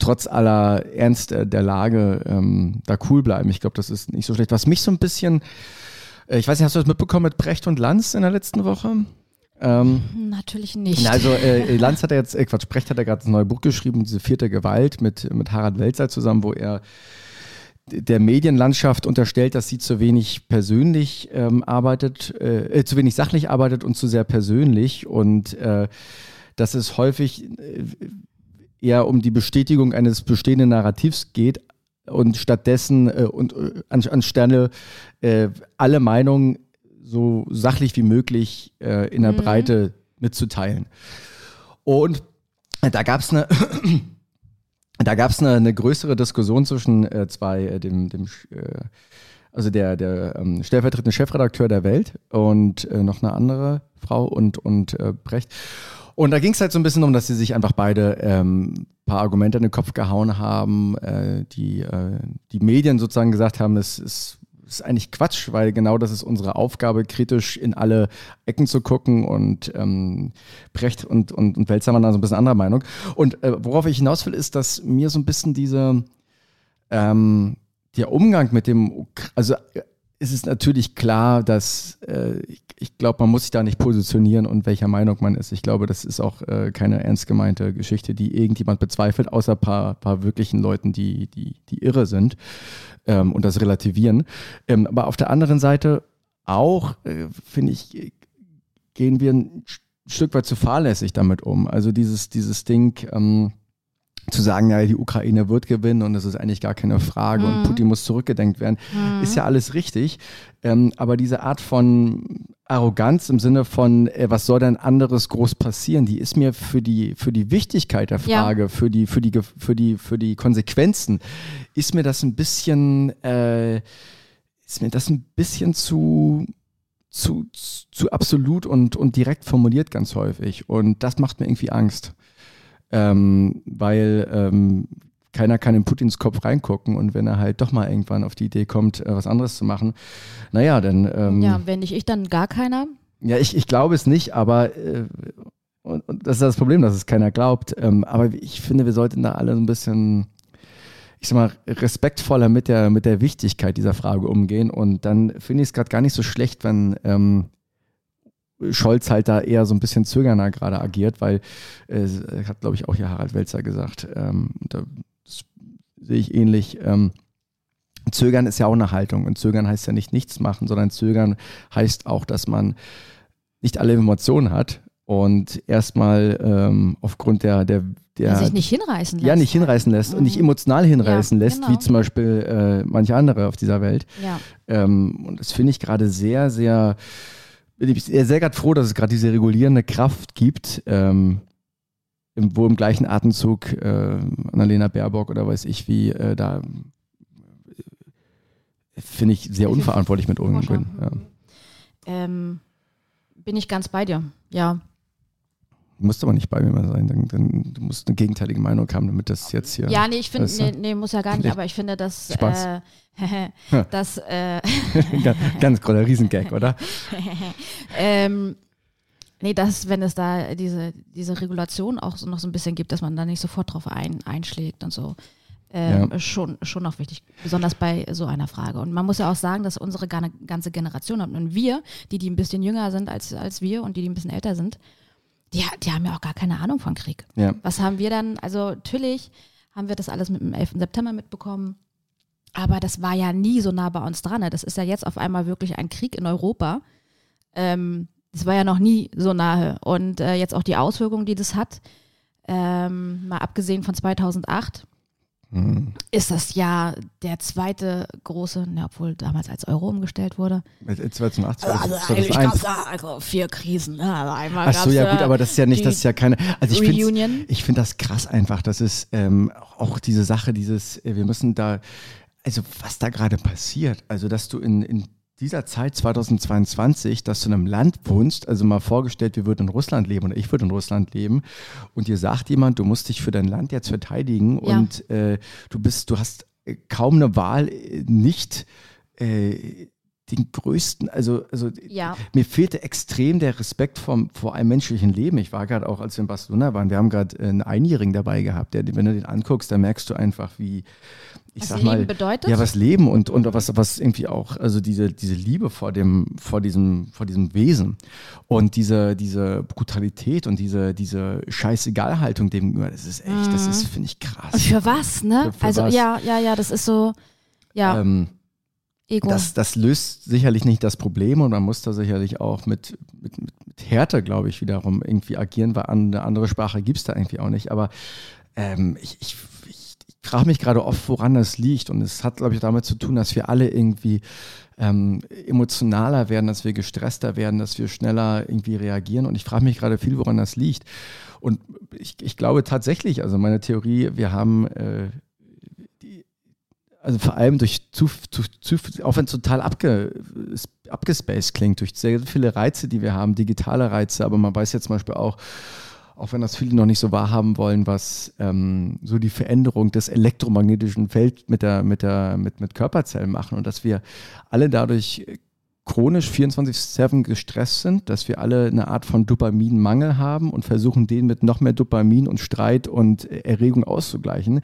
trotz aller Ernst äh, der Lage ähm, da cool bleiben. Ich glaube, das ist nicht so schlecht. Was mich so ein bisschen, äh, ich weiß nicht, hast du das mitbekommen mit Brecht und Lanz in der letzten Woche? Ähm, Natürlich nicht. na, also äh, Lanz hat ja jetzt, äh, Quatsch, Brecht hat ja gerade das neue Buch geschrieben, diese vierte Gewalt mit, mit Harald Welzer zusammen, wo er der Medienlandschaft unterstellt, dass sie zu wenig persönlich ähm, arbeitet, äh, äh, zu wenig sachlich arbeitet und zu sehr persönlich und äh, dass es häufig äh, eher um die Bestätigung eines bestehenden Narrativs geht und stattdessen äh, und an, anstelle äh, alle Meinungen so sachlich wie möglich in der Mhm. Breite mitzuteilen. Und da gab es eine da gab es eine, eine größere Diskussion zwischen äh, zwei, äh, dem, dem äh, also der, der ähm, stellvertretende Chefredakteur der Welt und äh, noch eine andere Frau und, und äh, Brecht. Und da ging es halt so ein bisschen um, dass sie sich einfach beide ähm, paar Argumente in den Kopf gehauen haben, äh, die äh, die Medien sozusagen gesagt haben, es ist, ist eigentlich Quatsch, weil genau das ist unsere Aufgabe, kritisch in alle Ecken zu gucken und ähm, Brecht und, und, und Welzer waren da so ein bisschen anderer Meinung. Und äh, worauf ich hinaus will, ist, dass mir so ein bisschen diese ähm, der Umgang mit dem, also es ist natürlich klar, dass äh, ich, ich glaube, man muss sich da nicht positionieren und welcher Meinung man ist. Ich glaube, das ist auch äh, keine ernst gemeinte Geschichte, die irgendjemand bezweifelt, außer paar, paar wirklichen Leuten, die, die, die irre sind ähm, und das relativieren. Ähm, aber auf der anderen Seite auch, äh, finde ich, gehen wir ein St- Stück weit zu fahrlässig damit um. Also dieses, dieses Ding, ähm, zu sagen, ja, die Ukraine wird gewinnen und das ist eigentlich gar keine Frage und Mhm. Putin muss zurückgedenkt werden, Mhm. ist ja alles richtig. Ähm, aber diese Art von Arroganz im Sinne von, äh, was soll denn anderes groß passieren, die ist mir für die, für die Wichtigkeit der Ja. Frage, für, die, für, die, für, die, für die Konsequenzen, ist mir das ein bisschen, äh, ist mir das ein bisschen zu, zu, zu absolut und, und direkt formuliert ganz häufig. Und das macht mir irgendwie Angst. Ähm, weil ähm, keiner kann in Putins Kopf reingucken und wenn er halt doch mal irgendwann auf die Idee kommt, äh, was anderes zu machen, naja, dann. Ähm, ja, wenn nicht ich, dann gar keiner. ja, ich, ich glaube es nicht, aber äh, und, und das ist das Problem, dass es keiner glaubt. Ähm, aber ich finde, wir sollten da alle so ein bisschen, ich sag mal, respektvoller mit der, mit der Wichtigkeit dieser Frage umgehen. Und dann finde ich es gerade gar nicht so schlecht, wenn, ähm, Scholz halt da eher so ein bisschen zögerner gerade agiert, weil äh, hat, glaube ich, auch hier Harald Welzer gesagt, ähm, da sehe ich ähnlich. Ähm, Zögern ist ja auch eine Haltung und Zögern heißt ja nicht nichts machen, sondern Zögern heißt auch, dass man nicht alle Emotionen hat und erstmal ähm, aufgrund der, der, der sich nicht hinreißen lässt. ja nicht hinreißen lässt und nicht Mhm. emotional hinreißen Ja, lässt, genau. wie zum Beispiel äh, manche andere auf dieser Welt. Ja. Ähm, und das finde ich gerade sehr, sehr, bin ich sehr, sehr gerade froh, dass es gerade diese regulierende Kraft gibt, ähm, wo im gleichen Atemzug äh, Annalena Baerbock oder weiß ich wie, äh, da äh, finde ich sehr unverantwortlich mit umgehen. Ja. Ähm, bin ich ganz bei dir. Ja. Musst aber nicht bei mir sein, dann, dann, du musst eine gegenteilige Meinung haben, damit das jetzt hier. Ja, nee, ich finde, nee, nee, muss ja gar nicht, aber ich finde, dass, Spaß. äh, dass, äh, ganz, ganz großer Riesengag, oder? ähm, nee, dass, wenn es da diese, diese Regulation auch so noch so ein bisschen gibt, dass man da nicht sofort drauf ein, einschlägt und so. Ähm, Ja. schon, schon noch wichtig, besonders bei so einer Frage. Und man muss ja auch sagen, dass unsere ganze Generation und- und wir, die, die ein bisschen jünger sind als, als wir und die, die ein bisschen älter sind, die, die haben ja auch gar keine Ahnung von Krieg. Ja. Was haben wir dann? Also natürlich haben wir das alles mit dem 11. September mitbekommen. Aber das war ja nie so nah bei uns dran. ne? Das ist ja jetzt auf einmal wirklich ein Krieg in Europa. Ähm, das war ja noch nie so nahe. Und äh, jetzt auch die Auswirkungen, die das hat, ähm, mal abgesehen von 2008, Hm. ist das ja der zweite große, ne, obwohl damals als Euro umgestellt wurde. Mit 2008, Also eigentlich 2001. da also vier Krisen. Ne? Also einmal Ach so, ja gut, aber das ist ja nicht, das ist ja keine. Also ich finde ich finde das krass einfach. Das ist ähm, auch diese Sache, dieses, äh, wir müssen da, also was da gerade passiert, also dass du in, in dieser Zeit 2022, dass du in einem Land wohnst, also mal vorgestellt, wir würden in Russland leben oder ich würde in Russland leben und dir sagt jemand, du musst dich für dein Land jetzt verteidigen Ja. und äh, du bist, du hast äh, kaum eine Wahl, äh, nicht äh, den größten, also, also Ja. mir fehlte extrem der Respekt vom, vor einem menschlichen Leben. Ich war gerade auch, als wir in Barcelona waren, wir haben gerade einen Einjährigen dabei gehabt, der, wenn du den anguckst, da merkst du einfach, wie, ich Was sag Leben mal, bedeutet? ja, was Leben und, und was, was irgendwie auch, also diese, diese Liebe vor dem, vor diesem, vor diesem Wesen und diese, diese Brutalität und diese, diese Scheißegalhaltung dem gegenüber, das ist echt, das ist, finde ich krass. Und für was, ne? Für- für also was? ja, ja, ja, das ist so, ja, Ähm, Ego. das, das löst sicherlich nicht das Problem und man muss da sicherlich auch mit, mit, mit, Härte, glaube ich, wiederum irgendwie agieren, weil eine andere Sprache gibt es da irgendwie auch nicht. Aber ähm, ich, ich, ich, ich frage mich gerade oft, woran das liegt. Und es hat, glaube ich, damit zu tun, dass wir alle irgendwie ähm, emotionaler werden, dass wir gestresster werden, dass wir schneller irgendwie reagieren. Und ich frage mich gerade viel, woran das liegt. Und ich, ich glaube tatsächlich, also meine Theorie, wir haben äh, also vor allem durch zu, zu, zu auch wenn es total abge, abgespaced klingt, durch sehr viele Reize, die wir haben, digitale Reize, aber man weiß jetzt zum Beispiel auch, auch wenn das viele noch nicht so wahrhaben wollen, was ähm, so die Veränderung des elektromagnetischen Felds mit, der, mit, der, mit, mit Körperzellen machen und dass wir alle dadurch chronisch 24-7 gestresst sind, dass wir alle eine Art von Dopaminmangel haben und versuchen, den mit noch mehr Dopamin und Streit und Erregung auszugleichen.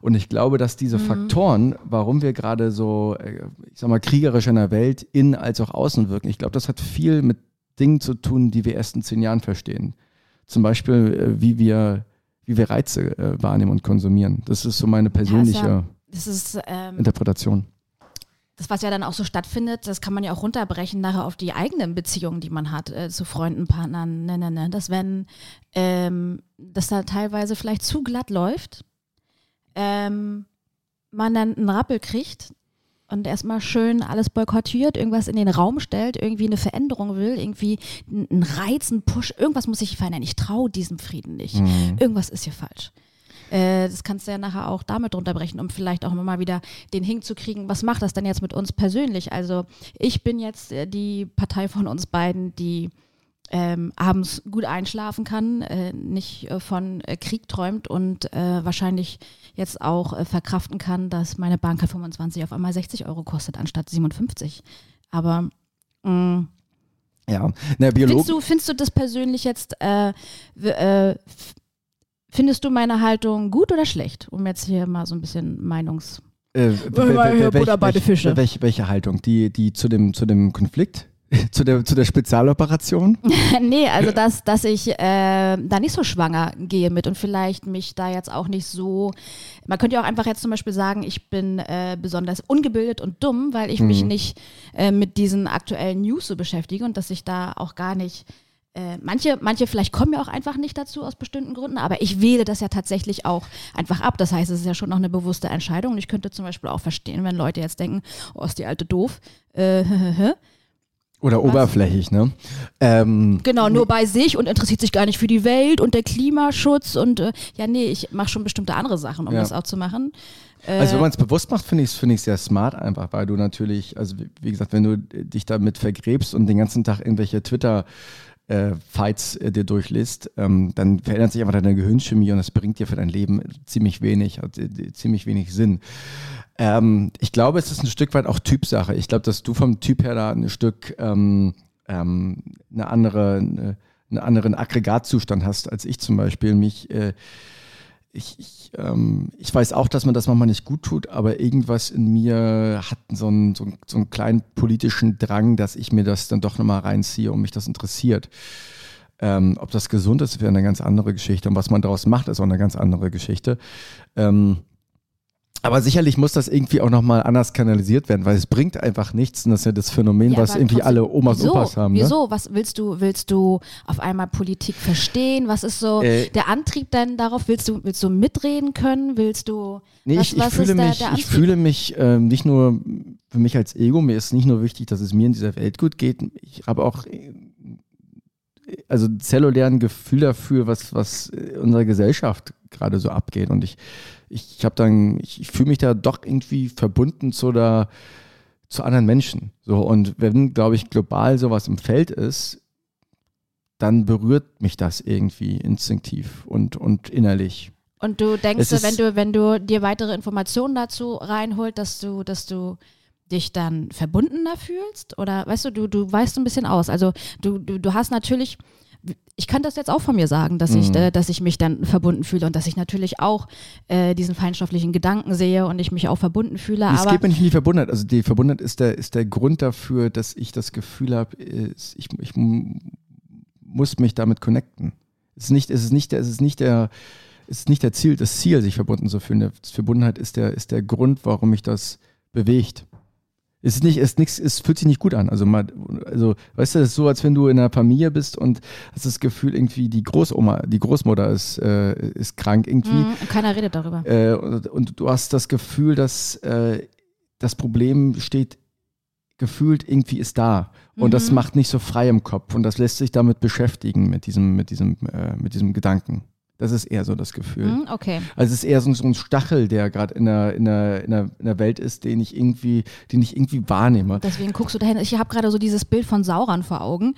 Und ich glaube, dass diese Faktoren, warum wir gerade so, äh, ich sag mal, kriegerisch in der Welt innen als auch außen wirken, ich glaube, das hat viel mit Dingen zu tun, die wir erst in zehn Jahren verstehen. Zum Beispiel, äh, wie wir, wie wir Reize äh, wahrnehmen und konsumieren. Das ist so meine persönliche ja- das ist ähm, Interpretation. Das, was ja dann auch so stattfindet, das kann man ja auch runterbrechen nachher auf die eigenen Beziehungen, die man hat äh, zu Freunden, Partnern, ne, ne, ne. Dass wenn ähm, das da teilweise vielleicht zu glatt läuft, ähm, man dann einen Rappel kriegt und erstmal schön alles boykottiert, irgendwas in den Raum stellt, irgendwie eine Veränderung will, irgendwie einen Reiz, einen Push, irgendwas muss sich verändern. Ich traue diesem Frieden nicht. Mhm. Irgendwas ist hier falsch. Äh, das kannst du ja nachher auch damit runterbrechen, um vielleicht auch immer mal wieder den Hink zu kriegen. Was macht das denn jetzt mit uns persönlich? Also ich bin jetzt äh, die Partei von uns beiden, die ähm, abends gut einschlafen kann, äh, nicht äh, von äh, Krieg träumt und wahrscheinlich jetzt auch verkraften kann, dass meine Bank 25 auf einmal 60 Euro kostet anstatt 57. Aber mh, Ja, na. Findest du, findest du das persönlich jetzt, findest du meine Haltung gut oder schlecht? Um jetzt hier mal so ein bisschen Meinungs... Äh, mal hier Butter bei die Fische. welche, welche Haltung? Die, die zu dem, zu dem Konflikt Zu der, zu der Spezialoperation? nee, also dass, dass ich äh, da nicht so schwanger gehe mit und vielleicht mich da jetzt auch nicht so. Man könnte ja auch einfach jetzt zum Beispiel sagen, ich bin äh, besonders ungebildet und dumm, weil ich mich nicht äh, mit diesen aktuellen News so beschäftige und dass ich da auch gar nicht. Äh, manche, manche vielleicht kommen ja auch einfach nicht dazu aus bestimmten Gründen, aber ich wähle das ja tatsächlich auch einfach ab. Das heißt, es ist ja schon noch eine bewusste Entscheidung. Und ich könnte zum Beispiel auch verstehen, wenn Leute jetzt denken, oh, ist die alte doof. Äh, Oder oberflächlich, ne? Ähm, Genau, nur bei sich und interessiert sich gar nicht für die Welt und der Klimaschutz und äh, ja, nee, ich mache schon bestimmte andere Sachen, um Ja. das auch zu machen. Äh, Also wenn man es bewusst macht, finde ich es find sehr smart einfach, weil du natürlich, also wie, wie gesagt, wenn du äh, dich damit vergräbst und den ganzen Tag irgendwelche Twitter äh, Fights äh, dir durchliest, ähm, dann verändert sich einfach deine Gehirnchemie und das bringt dir für dein Leben ziemlich wenig, hat äh, ziemlich wenig Sinn. Ähm, ich glaube, es ist ein Stück weit auch Typsache. Ich glaube, dass du vom Typ her da ein Stück ähm, ähm, eine andere, eine, einen anderen Aggregatzustand hast als ich zum Beispiel. Mich äh, ich, ich, ähm, ich weiß auch, dass man das manchmal nicht gut tut, aber irgendwas in mir hat so einen, so, einen- so einen kleinen politischen Drang, dass ich mir das dann doch nochmal reinziehe und mich das interessiert. Ähm, ob das gesund ist, wäre eine ganz andere Geschichte. Und was man daraus macht, ist auch eine ganz andere Geschichte. Ähm, aber sicherlich muss das irgendwie auch nochmal anders kanalisiert werden, weil es bringt einfach nichts. Und das ist ja das Phänomen, Ja, was irgendwie trotzdem- alle Omas und? Opas haben. Ne? Wieso? Was willst du? Willst du auf einmal Politik verstehen? Was ist so Äh, der Antrieb denn darauf? Willst du, willst du mitreden können? Willst du? Nee, was, ich, ich was fühle ist der, mich, der ich fühle mich ähm, nicht nur für mich als Ego, mir ist nicht nur wichtig, dass es mir in dieser Welt gut geht. Ich habe auch äh, also zellulären Gefühl dafür, was, was in unserer Gesellschaft gerade so abgeht. Und ich, ich, ich habe dann, ich, ich fühle mich da doch irgendwie verbunden zu der, zu anderen Menschen. So, und wenn, glaube ich, global sowas im Feld ist, dann berührt mich das irgendwie instinktiv und, und innerlich. Und du denkst, wenn du, wenn du dir weitere Informationen dazu reinholt, dass du, dass du dich dann verbundener fühlst? Oder weißt du, du, du weißt ein bisschen aus. Also du, du, du hast natürlich, ich kann das jetzt auch von mir sagen, dass ich, Mhm. äh, dass ich mich dann verbunden fühle und dass ich natürlich auch äh, diesen feindschaftlichen Gedanken sehe und ich mich auch verbunden fühle. Es aber geht mir nicht in die Verbundenheit. Also die Verbundenheit ist der, ist der Grund dafür, dass ich das Gefühl habe, ich, ich muss mich damit connecten. Es ist nicht, es ist nicht, der- es ist nicht der, es ist nicht der Ziel, das Ziel, sich verbunden zu fühlen. Der Verbundenheit ist der, ist der Grund, warum mich das bewegt. Es ist nicht, es ist nichts, es fühlt sich nicht gut an. Also mal, also, weißt du, es ist so, als wenn du in einer Familie bist und hast das Gefühl, irgendwie die Großoma, die Großmutter ist, äh, ist krank irgendwie. Mhm, keiner redet darüber. Äh, und, und du hast das Gefühl, dass äh, das Problem steht gefühlt irgendwie ist da und das Mhm. macht nicht so frei im Kopf und das lässt sich damit beschäftigen mit diesem mit diesem äh, mit diesem Gedanken. Das ist eher so das Gefühl. Mhm, okay. Also es ist eher so, so ein Stachel, der gerade in der, in, der, in, der, in der Welt ist, den ich irgendwie, den ich irgendwie wahrnehme. Deswegen guckst du dahin. Ich habe gerade so dieses Bild von Sauron vor Augen.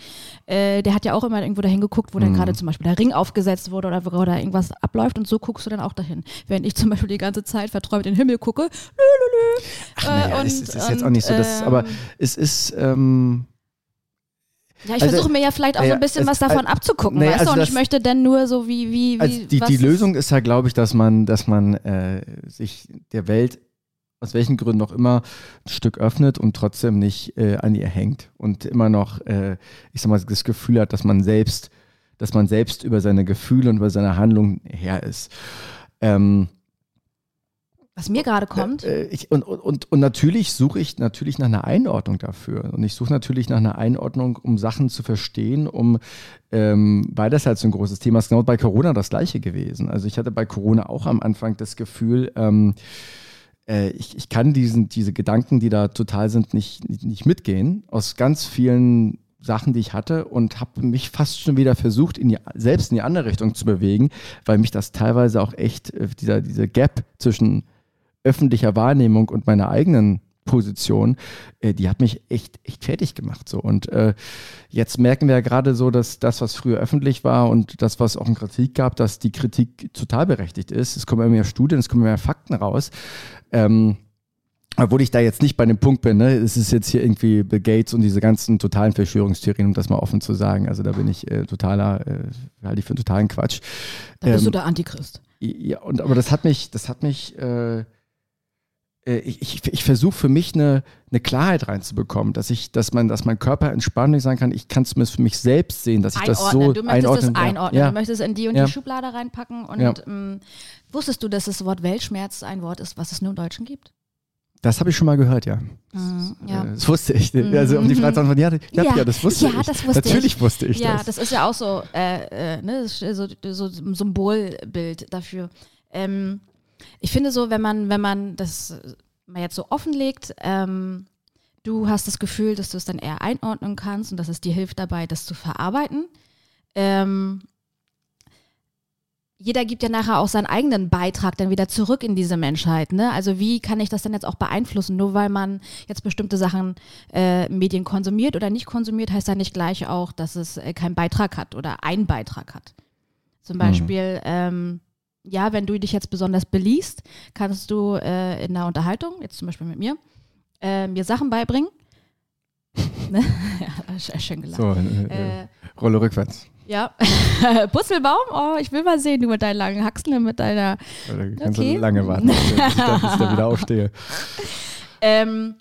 Äh, der hat ja auch immer irgendwo dahin geguckt, wo dann Mhm. gerade zum Beispiel der Ring aufgesetzt wurde oder wo da irgendwas abläuft und so guckst du dann auch dahin. Während ich zum Beispiel die ganze Zeit verträumt in den Himmel gucke. Lü, lü, lü. Ach, naja, Äh, es und- ist, jetzt auch und, nicht so, das, ähm, aber es ist, ähm, Ja, ich Also, versuche mir ja vielleicht auch so ja, ein bisschen es- was davon äh, abzugucken, nee, weißt also du? Und das- ich möchte dann nur so wie, wie, wie Also die, die Lösung ist ja, glaube ich, dass man, dass man äh, sich der Welt aus welchen Gründen auch immer ein Stück öffnet und trotzdem nicht äh, an ihr hängt und immer noch, äh, ich sag mal, das Gefühl hat, dass man selbst, dass man selbst über seine Gefühle und über seine Handlungen her ist. Ähm, was mir gerade kommt. äh, ich, und, und, und, natürlich suche ich natürlich nach einer Einordnung dafür. Und ich suche natürlich nach einer Einordnung, um Sachen zu verstehen, um, ähm, weil das halt so ein großes Thema ist. Genau bei Corona das gleiche gewesen. Also ich hatte bei Corona auch am Anfang das Gefühl, ähm, äh, ich, ich kann diesen, diese Gedanken, die da total sind, nicht, nicht, nicht mitgehen. Aus ganz vielen Sachen, die ich hatte und habe mich fast schon wieder versucht, in die, selbst in die andere Richtung zu bewegen, weil mich das teilweise auch echt, äh, dieser, dieser Gap zwischen öffentlicher Wahrnehmung und meiner eigenen Position, äh, die hat mich echt, echt fertig gemacht. So. Und äh, jetzt merken wir ja gerade so, dass das, was früher öffentlich war und das, was auch in Kritik gab, dass die Kritik total berechtigt ist. Es kommen immer mehr Studien, es kommen immer mehr Fakten raus. Ähm, obwohl ich da jetzt nicht bei dem Punkt bin, ne? es ist jetzt hier irgendwie Bill Gates und diese ganzen totalen Verschwörungstheorien, um das mal offen zu sagen. Also da bin ich äh, totaler, äh, halte ich für einen totalen Quatsch. Da bist ähm, du der Antichrist. Ja, und aber das hat mich, das hat mich, äh, äh, ich, ich, ich versuche für mich eine, eine Klarheit reinzubekommen, dass ich, dass man, dass mein Körper entspannt sagen kann, ich kann es zumindest für mich selbst sehen, dass ich das so du möchtest einordnen es einordnen. Ja. Du möchtest es in die und Ja. die Schublade reinpacken. Und Ja. ähm, wusstest du, dass das Wort Weltschmerz ein Wort ist, was es nur im Deutschen gibt? Das habe ich schon mal gehört, ja. Mhm, ja. Äh, Das wusste ich. Also um die Frage zu antworten, ja, ja, ja, das wusste ja, ich. das wusste Natürlich ich. wusste ich ja, das. das ist ja auch so, äh, äh, ne, das so, so ein Symbolbild dafür. Ähm, ich finde so, wenn man, wenn man das äh, mal jetzt so offenlegt, ähm, du hast das Gefühl, dass du es dann eher einordnen kannst und dass es dir hilft dabei, das zu verarbeiten. Ähm, jeder gibt ja nachher auch seinen eigenen Beitrag dann wieder zurück in diese Menschheit. Ne? Also wie kann ich das dann jetzt auch beeinflussen? Nur weil man jetzt bestimmte Sachen äh, Medien konsumiert oder nicht konsumiert, heißt ja nicht gleich auch, dass es äh, keinen Beitrag hat oder einen Beitrag hat. Zum Beispiel, ähm, ja, wenn du dich jetzt besonders beliest, kannst du äh, in einer Unterhaltung, jetzt zum Beispiel mit mir, äh, mir Sachen beibringen. ne? ja, sch- schön gelacht. so, äh, Äh, Rolle rückwärts. ja, Purzelbaum, oh, ich will mal sehen, du mit deinen langen Haxen, mit deiner Da kannst Okay. du lange warten, bis ich da, wieder aufstehe. Ähm,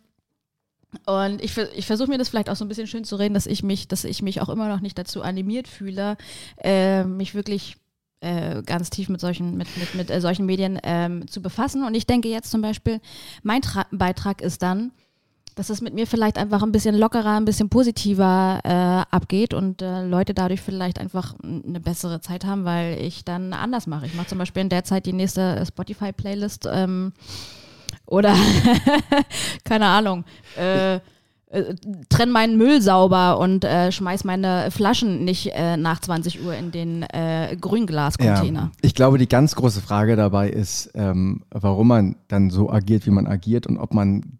und ich, ich versuche mir das vielleicht auch so ein bisschen schön zu reden, dass ich mich, dass ich mich auch immer noch nicht dazu animiert fühle, äh, mich wirklich äh, ganz tief mit solchen, mit, mit, mit äh, solchen Medien ähm, zu befassen. Und ich denke jetzt zum Beispiel, mein Tra Beitrag ist dann, dass es mit mir vielleicht einfach ein bisschen lockerer, ein bisschen positiver äh, abgeht und äh, Leute dadurch vielleicht einfach eine bessere Zeit haben, weil ich dann anders mache. Ich mache zum Beispiel in der Zeit die nächste Spotify-Playlist ähm, oder keine Ahnung. Äh, äh, trenn meinen Müll sauber und äh, schmeiß meine Flaschen nicht äh, nach 20 Uhr in den äh, Grünglascontainer. Ja, ich glaube, die ganz große Frage dabei ist, ähm, warum man dann so agiert, wie man agiert und ob man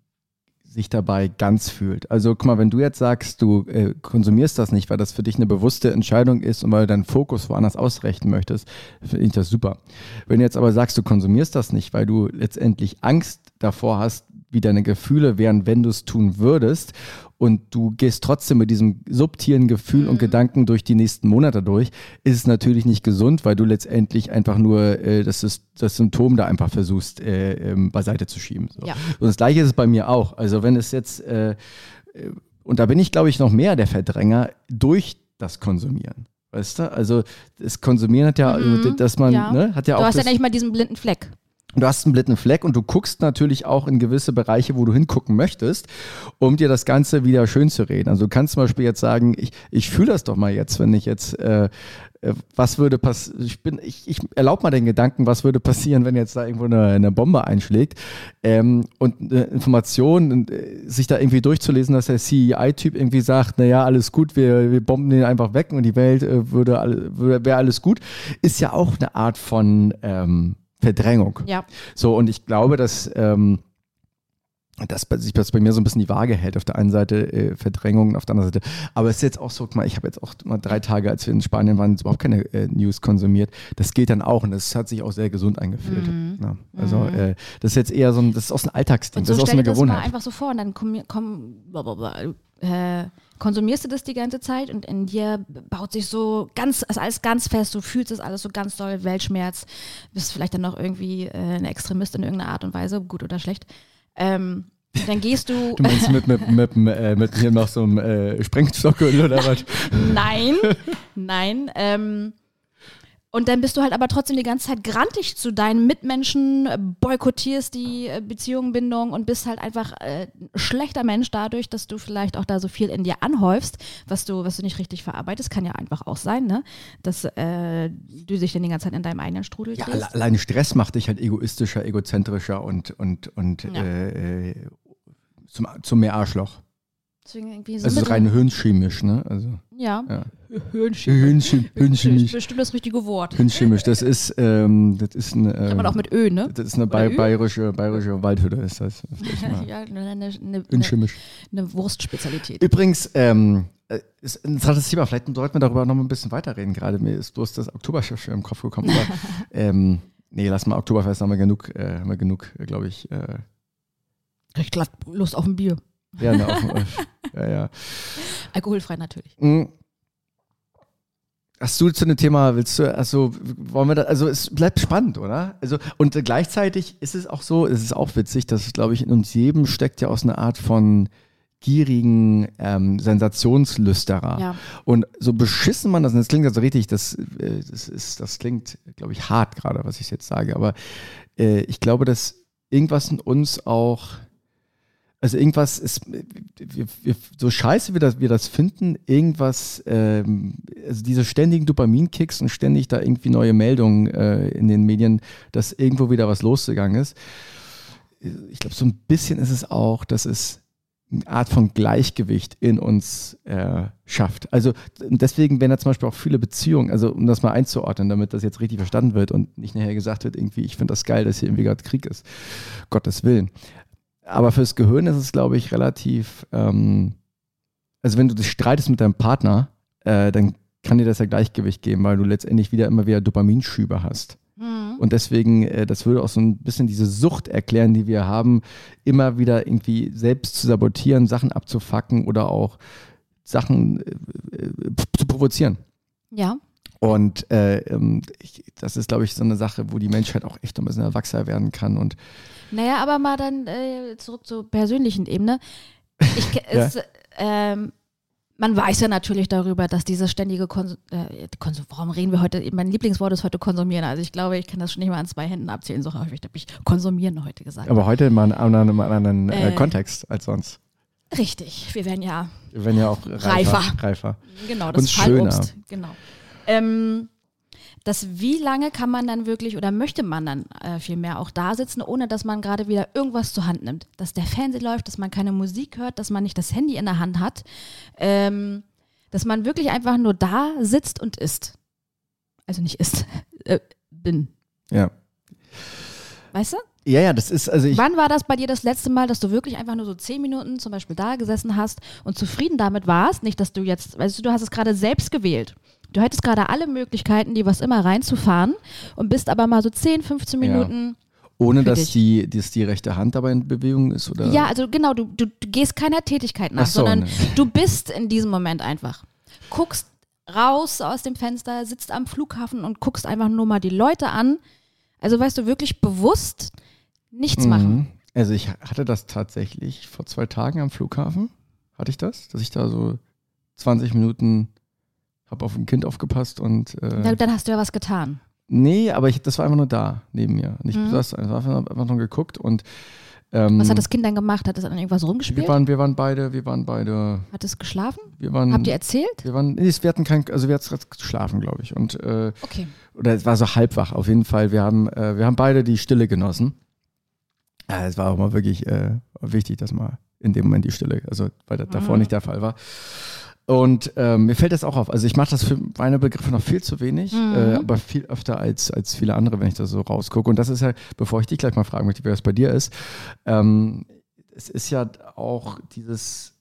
sich dabei ganz fühlt. Also guck mal, wenn du jetzt sagst, du äh, konsumierst das nicht, weil das für dich eine bewusste Entscheidung ist und weil du deinen Fokus woanders ausrichten möchtest, finde ich das super. Wenn du jetzt aber sagst, du konsumierst das nicht, weil du letztendlich Angst davor hast, wie deine Gefühle wären, wenn du es tun würdest und du gehst trotzdem mit diesem subtilen Gefühl und Gedanken durch die nächsten Monate durch, ist es natürlich nicht gesund, weil du letztendlich einfach nur äh, das, ist, das Symptom da einfach versuchst, äh, ähm, beiseite zu schieben. So. Ja. Und das gleiche ist es bei mir auch. Also wenn es jetzt, äh, äh, und da bin ich glaube ich noch mehr der Verdränger durch das Konsumieren. Weißt du? Also das Konsumieren hat ja, also, dass man, Mhm. Ja. ne, hat ja Du auch hast ja nicht mal diesen blinden Fleck. Du hast einen blinden Fleck und du guckst natürlich auch in gewisse Bereiche, wo du hingucken möchtest, um dir das Ganze wieder schön zu reden. Also du kannst zum Beispiel jetzt sagen, ich, ich fühle das doch mal jetzt, wenn ich jetzt, äh, äh, was würde passieren, ich bin, ich, ich erlaube mal den Gedanken, was würde passieren, wenn jetzt da irgendwo eine, eine Bombe einschlägt ähm, und äh, Informationen, äh, sich da irgendwie durchzulesen, dass der CEI-Typ irgendwie sagt, naja, alles gut, wir, wir bomben den einfach weg und die Welt äh, würde, würde wäre alles gut, ist ja auch eine Art von ähm, Verdrängung. Ja. So, und ich glaube, dass, ähm, dass sich das bei mir so ein bisschen die Waage hält. Auf der einen Seite äh, Verdrängung, auf der anderen Seite. Aber es ist jetzt auch so, guck mal, ich habe jetzt auch mal drei Tage, als wir in Spanien waren, überhaupt keine äh, News konsumiert. Das geht dann auch und das hat sich auch sehr gesund angefühlt. Ja, also äh, das ist jetzt eher so ein, das ist auch so ein Alltagsding, Und das so ist auch so stell eine dir das mal Gewohnheit. einfach so vor und dann komm, komm, äh, konsumierst du das die ganze Zeit und in dir baut sich so ganz, ist alles ganz fest, du fühlst es alles so ganz doll, Weltschmerz, bist vielleicht dann noch irgendwie äh, ein Extremist in irgendeiner Art und Weise, gut oder schlecht. Ähm, dann gehst du, Du meinst mit, mit, mit, mit, äh, mit hier noch so einem äh, Sprengstock oder was? nein, nein, ähm, und dann bist du halt aber trotzdem die ganze Zeit grantig zu deinen Mitmenschen, äh, boykottierst die äh, Beziehungen, Bindung und bist halt einfach äh, ein schlechter Mensch dadurch, dass du vielleicht auch da so viel in dir anhäufst, was du, was du nicht richtig verarbeitest. Kann ja einfach auch sein, ne? Dass äh, du dich dann die ganze Zeit in deinem eigenen Strudel Ja, drehst. alle- alleine Stress macht dich halt egoistischer, egozentrischer und, und, und Ja. äh, äh, zum, zum mehr Arschloch. Deswegen irgendwie so Also mit- rein hirnchemisch, ne? Also Ja. ja. Hirnchemisch. Hirnchemisch. Bestimmt das richtige Wort. Hirnchemisch. Das ist, ähm, das ist eine, Kann man ähm, auch mit Ö, ne? das ist eine Ü? bayerische, bayerische Waldhütte, ist das. Ja, eine, eine, eine, Hirnchemisch. eine Wurstspezialität. Übrigens, ähm, äh, ist ein interessantes Thema. Vielleicht sollten wir darüber noch mal ein bisschen weiterreden. Gerade mir ist bloß das Oktoberfest im Kopf gekommen. Aber, ähm, nee, lass mal Oktoberfest, haben wir genug, äh, haben wir genug, äh, glaube ich. Äh, Ich glatt Lust auf ein Bier. Ja, ne, äh, ja, ja. Alkoholfrei natürlich. Mm. Hast du zu dem Thema, willst du, also wollen wir da, also es bleibt spannend, oder? Also und gleichzeitig ist es auch so, es ist auch witzig, dass glaube ich in uns jedem steckt ja aus einer Art von gierigen ähm, Sensationslüsterer. Ja. Und so beschissen man das, und das klingt also richtig, das, äh, das ist, das klingt, glaube ich, hart gerade, was ich jetzt sage, aber äh, ich glaube, dass irgendwas in uns auch also irgendwas ist, wir, wir, so scheiße wir das, wir das finden, irgendwas, ähm, also diese ständigen Dopaminkicks und ständig da irgendwie neue Meldungen äh, in den Medien, dass irgendwo wieder was losgegangen ist. Ich glaube, so ein bisschen ist es auch, dass es eine Art von Gleichgewicht in uns äh, schafft. Also deswegen werden da zum Beispiel auch viele Beziehungen, also um das mal einzuordnen, damit das jetzt richtig verstanden wird und nicht nachher gesagt wird, irgendwie, ich finde das geil, dass hier irgendwie gerade Krieg ist. Gottes Willen. Aber fürs Gehirn ist es, glaube ich, relativ, ähm, also wenn du dich streitest mit deinem Partner, äh, dann kann dir das ja Gleichgewicht geben, weil du letztendlich wieder immer wieder Dopaminschübe hast. Mhm. Und deswegen, äh, das würde auch so ein bisschen diese Sucht erklären, die wir haben, immer wieder irgendwie selbst zu sabotieren, Sachen abzufacken oder auch Sachen äh, äh, zu provozieren. Ja. Und äh, ähm, ich, das ist, glaube ich, so eine Sache, wo die Menschheit auch echt ein bisschen erwachsener werden kann. Und Naja, aber mal dann äh, zurück zur persönlichen Ebene. Ich, Ja. es, ähm, man weiß ja natürlich darüber, dass dieses ständige Konsum, äh, Konsum warum reden wir heute, mein Lieblingswort ist heute konsumieren. Also ich glaube, ich kann das schon nicht mal an zwei Händen abzählen, so häufig habe ich konsumieren heute gesagt. aber heute mal in einem anderen, äh, Äh. Kontext als sonst. Richtig, wir werden ja Wir werden ja auch reifer. Reifer. reifer. Genau, das Und Fallobst. Genau. Ähm, das, wie lange kann man dann wirklich oder möchte man dann äh, vielmehr auch da sitzen, ohne dass man gerade wieder irgendwas zur Hand nimmt? Dass der Fernseher läuft, dass man keine Musik hört, dass man nicht das Handy in der Hand hat, ähm, dass man wirklich einfach nur da sitzt und isst. Also nicht isst, äh, bin. Ja. Weißt du? Ja, ja, das ist, also ich, Wann war das bei dir das letzte Mal, dass du wirklich einfach nur so zehn Minuten zum Beispiel da gesessen hast und zufrieden damit warst? Nicht, dass du jetzt, weißt du, du hast es gerade selbst gewählt. Du hättest gerade alle Möglichkeiten, die was immer reinzufahren und bist aber mal so 10, 15 Ja. Minuten. ohne für dass die, dass die rechte Hand dabei in Bewegung ist, oder? Ja, also genau, du, du, du gehst keiner Tätigkeit nach, Ach so, sondern ne. du bist in diesem Moment einfach. Guckst raus aus dem Fenster, sitzt am Flughafen und guckst einfach nur mal die Leute an. Also weißt du, wirklich bewusst nichts machen. Mhm. Also ich hatte das tatsächlich vor zwei Tagen am Flughafen. Hatte ich das? Dass ich da so 20 Minuten habe auf ein Kind aufgepasst und äh, Na, Dann hast du ja was getan. nee, aber ich, das war einfach nur da neben mir. Und ich Mhm. saß einfach, einfach nur geguckt und ähm, Was hat das Kind dann gemacht? Hat es an irgendwas rumgespielt? wir waren, wir waren beide, wir waren beide, Hat es geschlafen? wir waren, Habt ihr erzählt? wir waren, nee, wir hatten kein, also wir hatten geschlafen, glaube ich. Und äh, Okay. oder es war so halbwach auf jeden Fall. Wir haben, äh, wir haben beide die Stille genossen. Äh, es war auch mal wirklich äh, wichtig, dass mal in dem Moment die Stille, also weil das davor Mhm. nicht der Fall war. Und ähm, mir fällt das auch auf. Also ich mache das für meine Begriffe noch viel zu wenig, Mhm. äh, aber viel öfter als, als viele andere, wenn ich da so rausgucke. Und das ist ja, bevor ich dich gleich mal fragen möchte, wie das bei dir ist, ähm, es ist ja auch dieses,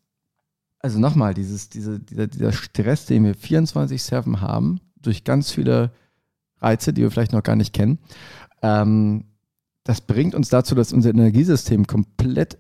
also nochmal, dieses, diese, dieser, dieser Stress, den wir 24-7 haben, durch ganz viele Reize, die wir vielleicht noch gar nicht kennen, ähm, das bringt uns dazu, dass unser Energiesystem komplett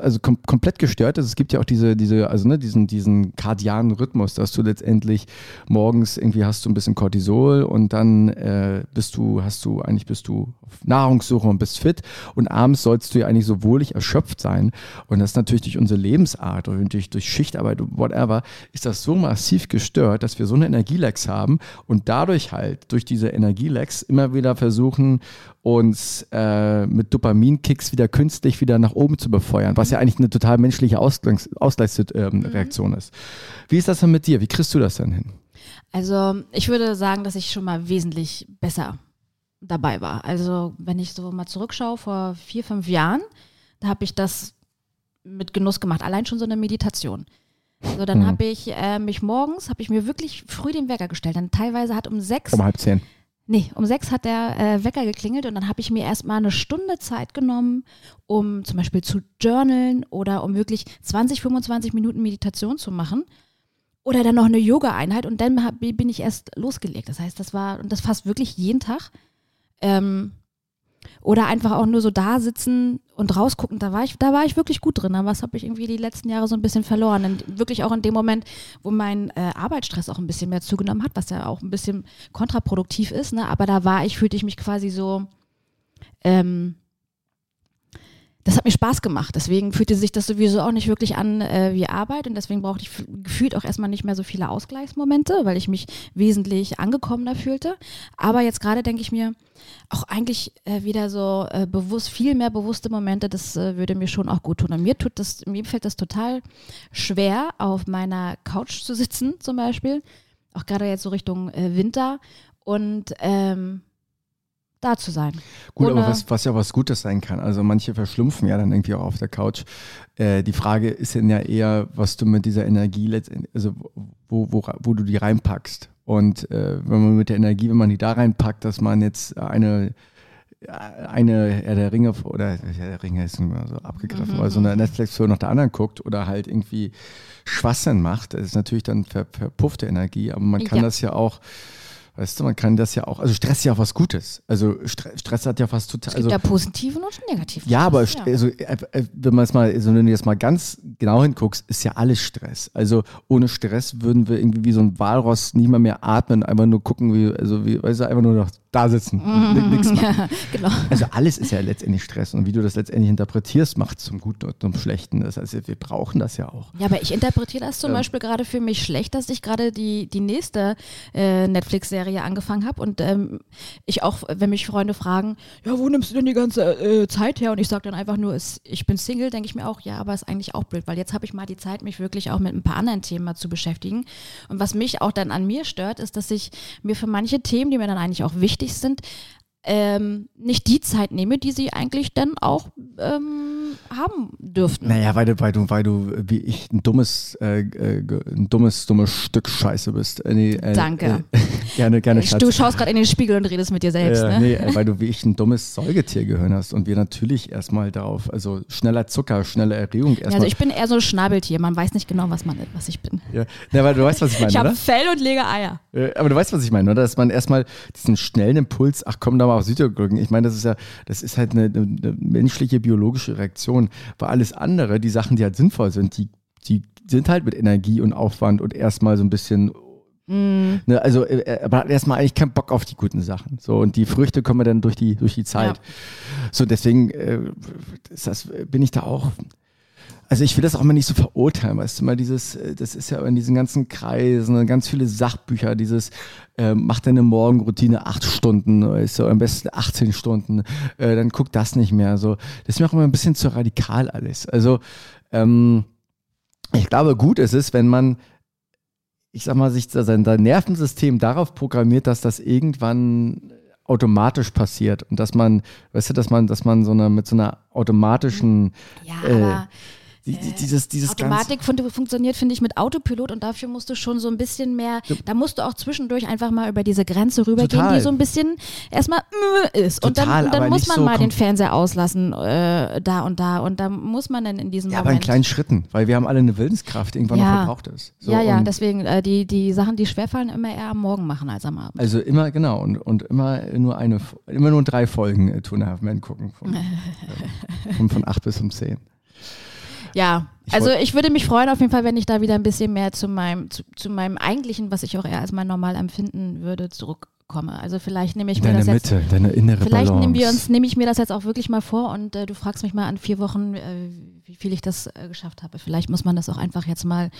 also kom komplett gestört ist. Es gibt ja auch diese, diese, also ne, diesen, diesen kardianen Rhythmus, dass du letztendlich morgens irgendwie hast du ein bisschen Cortisol und dann äh, bist du, hast du, eigentlich bist du auf Nahrungssuche und bist fit und abends sollst du ja eigentlich so wohlig erschöpft sein. Und das ist natürlich durch unsere Lebensart und durch, durch Schichtarbeit, whatever, ist das so massiv gestört, dass wir so eine Energielecks haben und dadurch halt durch diese Energielecks immer wieder versuchen, uns äh, mit Dopaminkicks wieder künstlich wieder nach oben zu befeuern, was ja eigentlich eine total menschliche Ausgleichs Ausgleichsreaktion ist. Wie ist das denn mit dir? Wie kriegst du das denn hin? Also ich würde sagen, dass ich schon mal wesentlich besser dabei war. Also wenn ich so mal zurückschaue, vor vier, fünf Jahren, da habe ich das mit Genuss gemacht. Allein schon so eine Meditation. So, dann Mhm. habe ich äh, mich morgens, habe ich mir wirklich früh den Wecker gestellt. Dann teilweise hat um sechs, Um halb zehn. Nee, um sechs hat der äh, Wecker geklingelt und dann habe ich mir erstmal eine Stunde Zeit genommen, um zum Beispiel zu journalen oder um wirklich 20, 25 Minuten Meditation zu machen. Oder dann noch eine Yoga-Einheit und dann hab, bin ich erst losgelegt. Das heißt, das war, und das fast wirklich jeden Tag. Ähm, oder einfach auch nur so da sitzen und rausgucken, da war ich, da war ich wirklich gut drin. Aber was habe ich irgendwie die letzten Jahre so ein bisschen verloren. Und wirklich auch in dem Moment, wo mein äh, Arbeitsstress auch ein bisschen mehr zugenommen hat, was ja auch ein bisschen kontraproduktiv ist, ne? Aber da war ich, fühlte ich mich quasi so, ähm, das hat mir Spaß gemacht. Deswegen fühlte sich das sowieso auch nicht wirklich an äh, wie Arbeit und deswegen brauchte ich gefühlt auch erstmal nicht mehr so viele Ausgleichsmomente, weil ich mich wesentlich angekommener fühlte. Aber jetzt gerade denke ich mir, auch eigentlich äh, wieder so äh, bewusst, viel mehr bewusste Momente, das äh, würde mir schon auch gut tun. Und mir tut das, mir fällt das total schwer, auf meiner Couch zu sitzen, zum Beispiel. Auch gerade jetzt so Richtung äh, Winter. Und ähm, da zu sein. Gut, aber was, was ja was Gutes sein kann. Also manche verschlumpfen ja dann irgendwie auch auf der Couch. Äh, die Frage ist dann ja eher, was du mit dieser Energie letztendlich, also wo, wo, wo du die reinpackst. Und äh, wenn man mit der Energie, wenn man die da reinpackt, dass man jetzt eine eine Herr der Ringe oder Herr der Ringe ist immer so abgegriffen, mhm. aber so eine Netflix-Film nach der anderen guckt oder halt irgendwie Schwachsinn macht, das ist natürlich dann ver, verpuffte Energie, aber man kann ja. das ja auch Weißt du, man kann das ja auch, also Stress ist ja auch was Gutes. Also Stress hat ja fast total. Es gibt also, ja positiven und negativen. Ja, aber ja. Also, äh, äh, wenn man es mal, also wenn du jetzt mal ganz genau hinguckst, ist ja alles Stress. Also ohne Stress würden wir irgendwie wie so ein Walross nicht mal mehr atmen, einfach nur gucken, wie, also wie, weißt du, einfach nur noch da sitzen. Mhm, nix ja, genau. Also alles ist ja letztendlich Stress und wie du das letztendlich interpretierst, macht es zum Guten und zum Schlechten. Das heißt, wir brauchen das ja auch. Ja, aber ich interpretiere das zum ähm, Beispiel gerade für mich schlecht, dass ich gerade die, die nächste äh, Netflix-Serie angefangen habe und ähm, ich auch, wenn mich Freunde fragen, ja, wo nimmst du denn die ganze äh, Zeit her? Und ich sage dann einfach nur, ist, ich bin Single, denke ich mir auch, ja, aber ist eigentlich auch blöd, weil jetzt habe ich mal die Zeit, mich wirklich auch mit ein paar anderen Themen zu beschäftigen. Und was mich auch dann an mir stört, ist, dass ich mir für manche Themen, die mir dann eigentlich auch wichtig sind, ähm, nicht die Zeit nehme, die sie eigentlich dann auch ähm, haben dürften. Naja, weil du, weil du, weil du wie ich ein dummes, äh, äh ein dummes, dummes Stück Scheiße bist. Äh, nee, äh, Danke. Äh, gerne, gerne. Schatz. Du schaust gerade in den Spiegel und redest mit dir selbst. ne? Nee, weil du wie ich ein dummes Säugetiergehirn hast und wir natürlich erstmal darauf, also schneller Zucker, schnelle Erregung erstmal. Ja, also ich bin eher so ein Schnabeltier, man weiß nicht genau, was man was ich bin. Ja, ja weil du weißt, was ich meine. ich habe Fell und lege Eier. Aber du weißt, was ich meine, oder? Dass man erstmal diesen schnellen Impuls, ach komm da mal auf Südtirol. Ich meine, das ist ja, das ist halt eine, eine, menschliche, biologische Reaktion. Weil alles andere, die Sachen, die halt sinnvoll sind, die, die sind halt mit Energie und Aufwand und erstmal so ein bisschen Mm. Ne, also, äh, aber hat erstmal eigentlich keinen Bock auf die guten Sachen. So, und die Früchte kommen dann durch die, durch die Zeit. Ja. So, deswegen äh, das, bin ich da auch also ich will das auch mal nicht so verurteilen, weißt du mal, dieses, äh, das ist ja in diesen ganzen Kreisen, ganz viele Sachbücher, dieses, äh, mach deine Morgenroutine acht Stunden, weißt du, am besten 18 Stunden, äh, dann guck das nicht mehr, so. Das ist mir auch immer ein bisschen zu radikal alles. Also, ähm, ich glaube, gut ist es, wenn man, ich sag mal, sich sein Nervensystem darauf programmiert, dass das irgendwann automatisch passiert. Und dass man, weißt du, dass man, dass man so eine mit so einer automatischen ja, äh, die, die, dieses, dieses Automatik fun funktioniert, finde ich, mit Autopilot und dafür musst du schon so ein bisschen mehr, da musst du auch zwischendurch einfach mal über diese Grenze rübergehen, die so ein bisschen erstmal ist. Total, und dann, dann muss man so mal den Fernseher auslassen, äh, da und da. Und da muss man dann in diesem ja, Moment. aber in kleinen Schritten, weil wir haben alle eine Willenskraft, irgendwann ja. noch verbraucht ist. So, ja, ja, deswegen äh, die, die Sachen, die schwerfallen, immer eher am Morgen machen als am Abend. Also immer, genau, und, und immer nur eine, immer nur drei Folgen äh, Two and a Half Men gucken. Von, von, von acht bis um zehn. Ja, also ich würde mich freuen auf jeden Fall, wenn ich da wieder ein bisschen mehr zu meinem, zu, zu meinem eigentlichen, was ich auch eher als mein normal empfinden würde, zurückkomme. Also vielleicht nehme ich mir deine das Mitte, jetzt. Deine innere vielleicht nehmen wir uns, nehme ich mir das jetzt auch wirklich mal vor und äh, du fragst mich mal an vier Wochen, äh, wie viel ich das äh, geschafft habe. Vielleicht muss man das auch einfach jetzt mal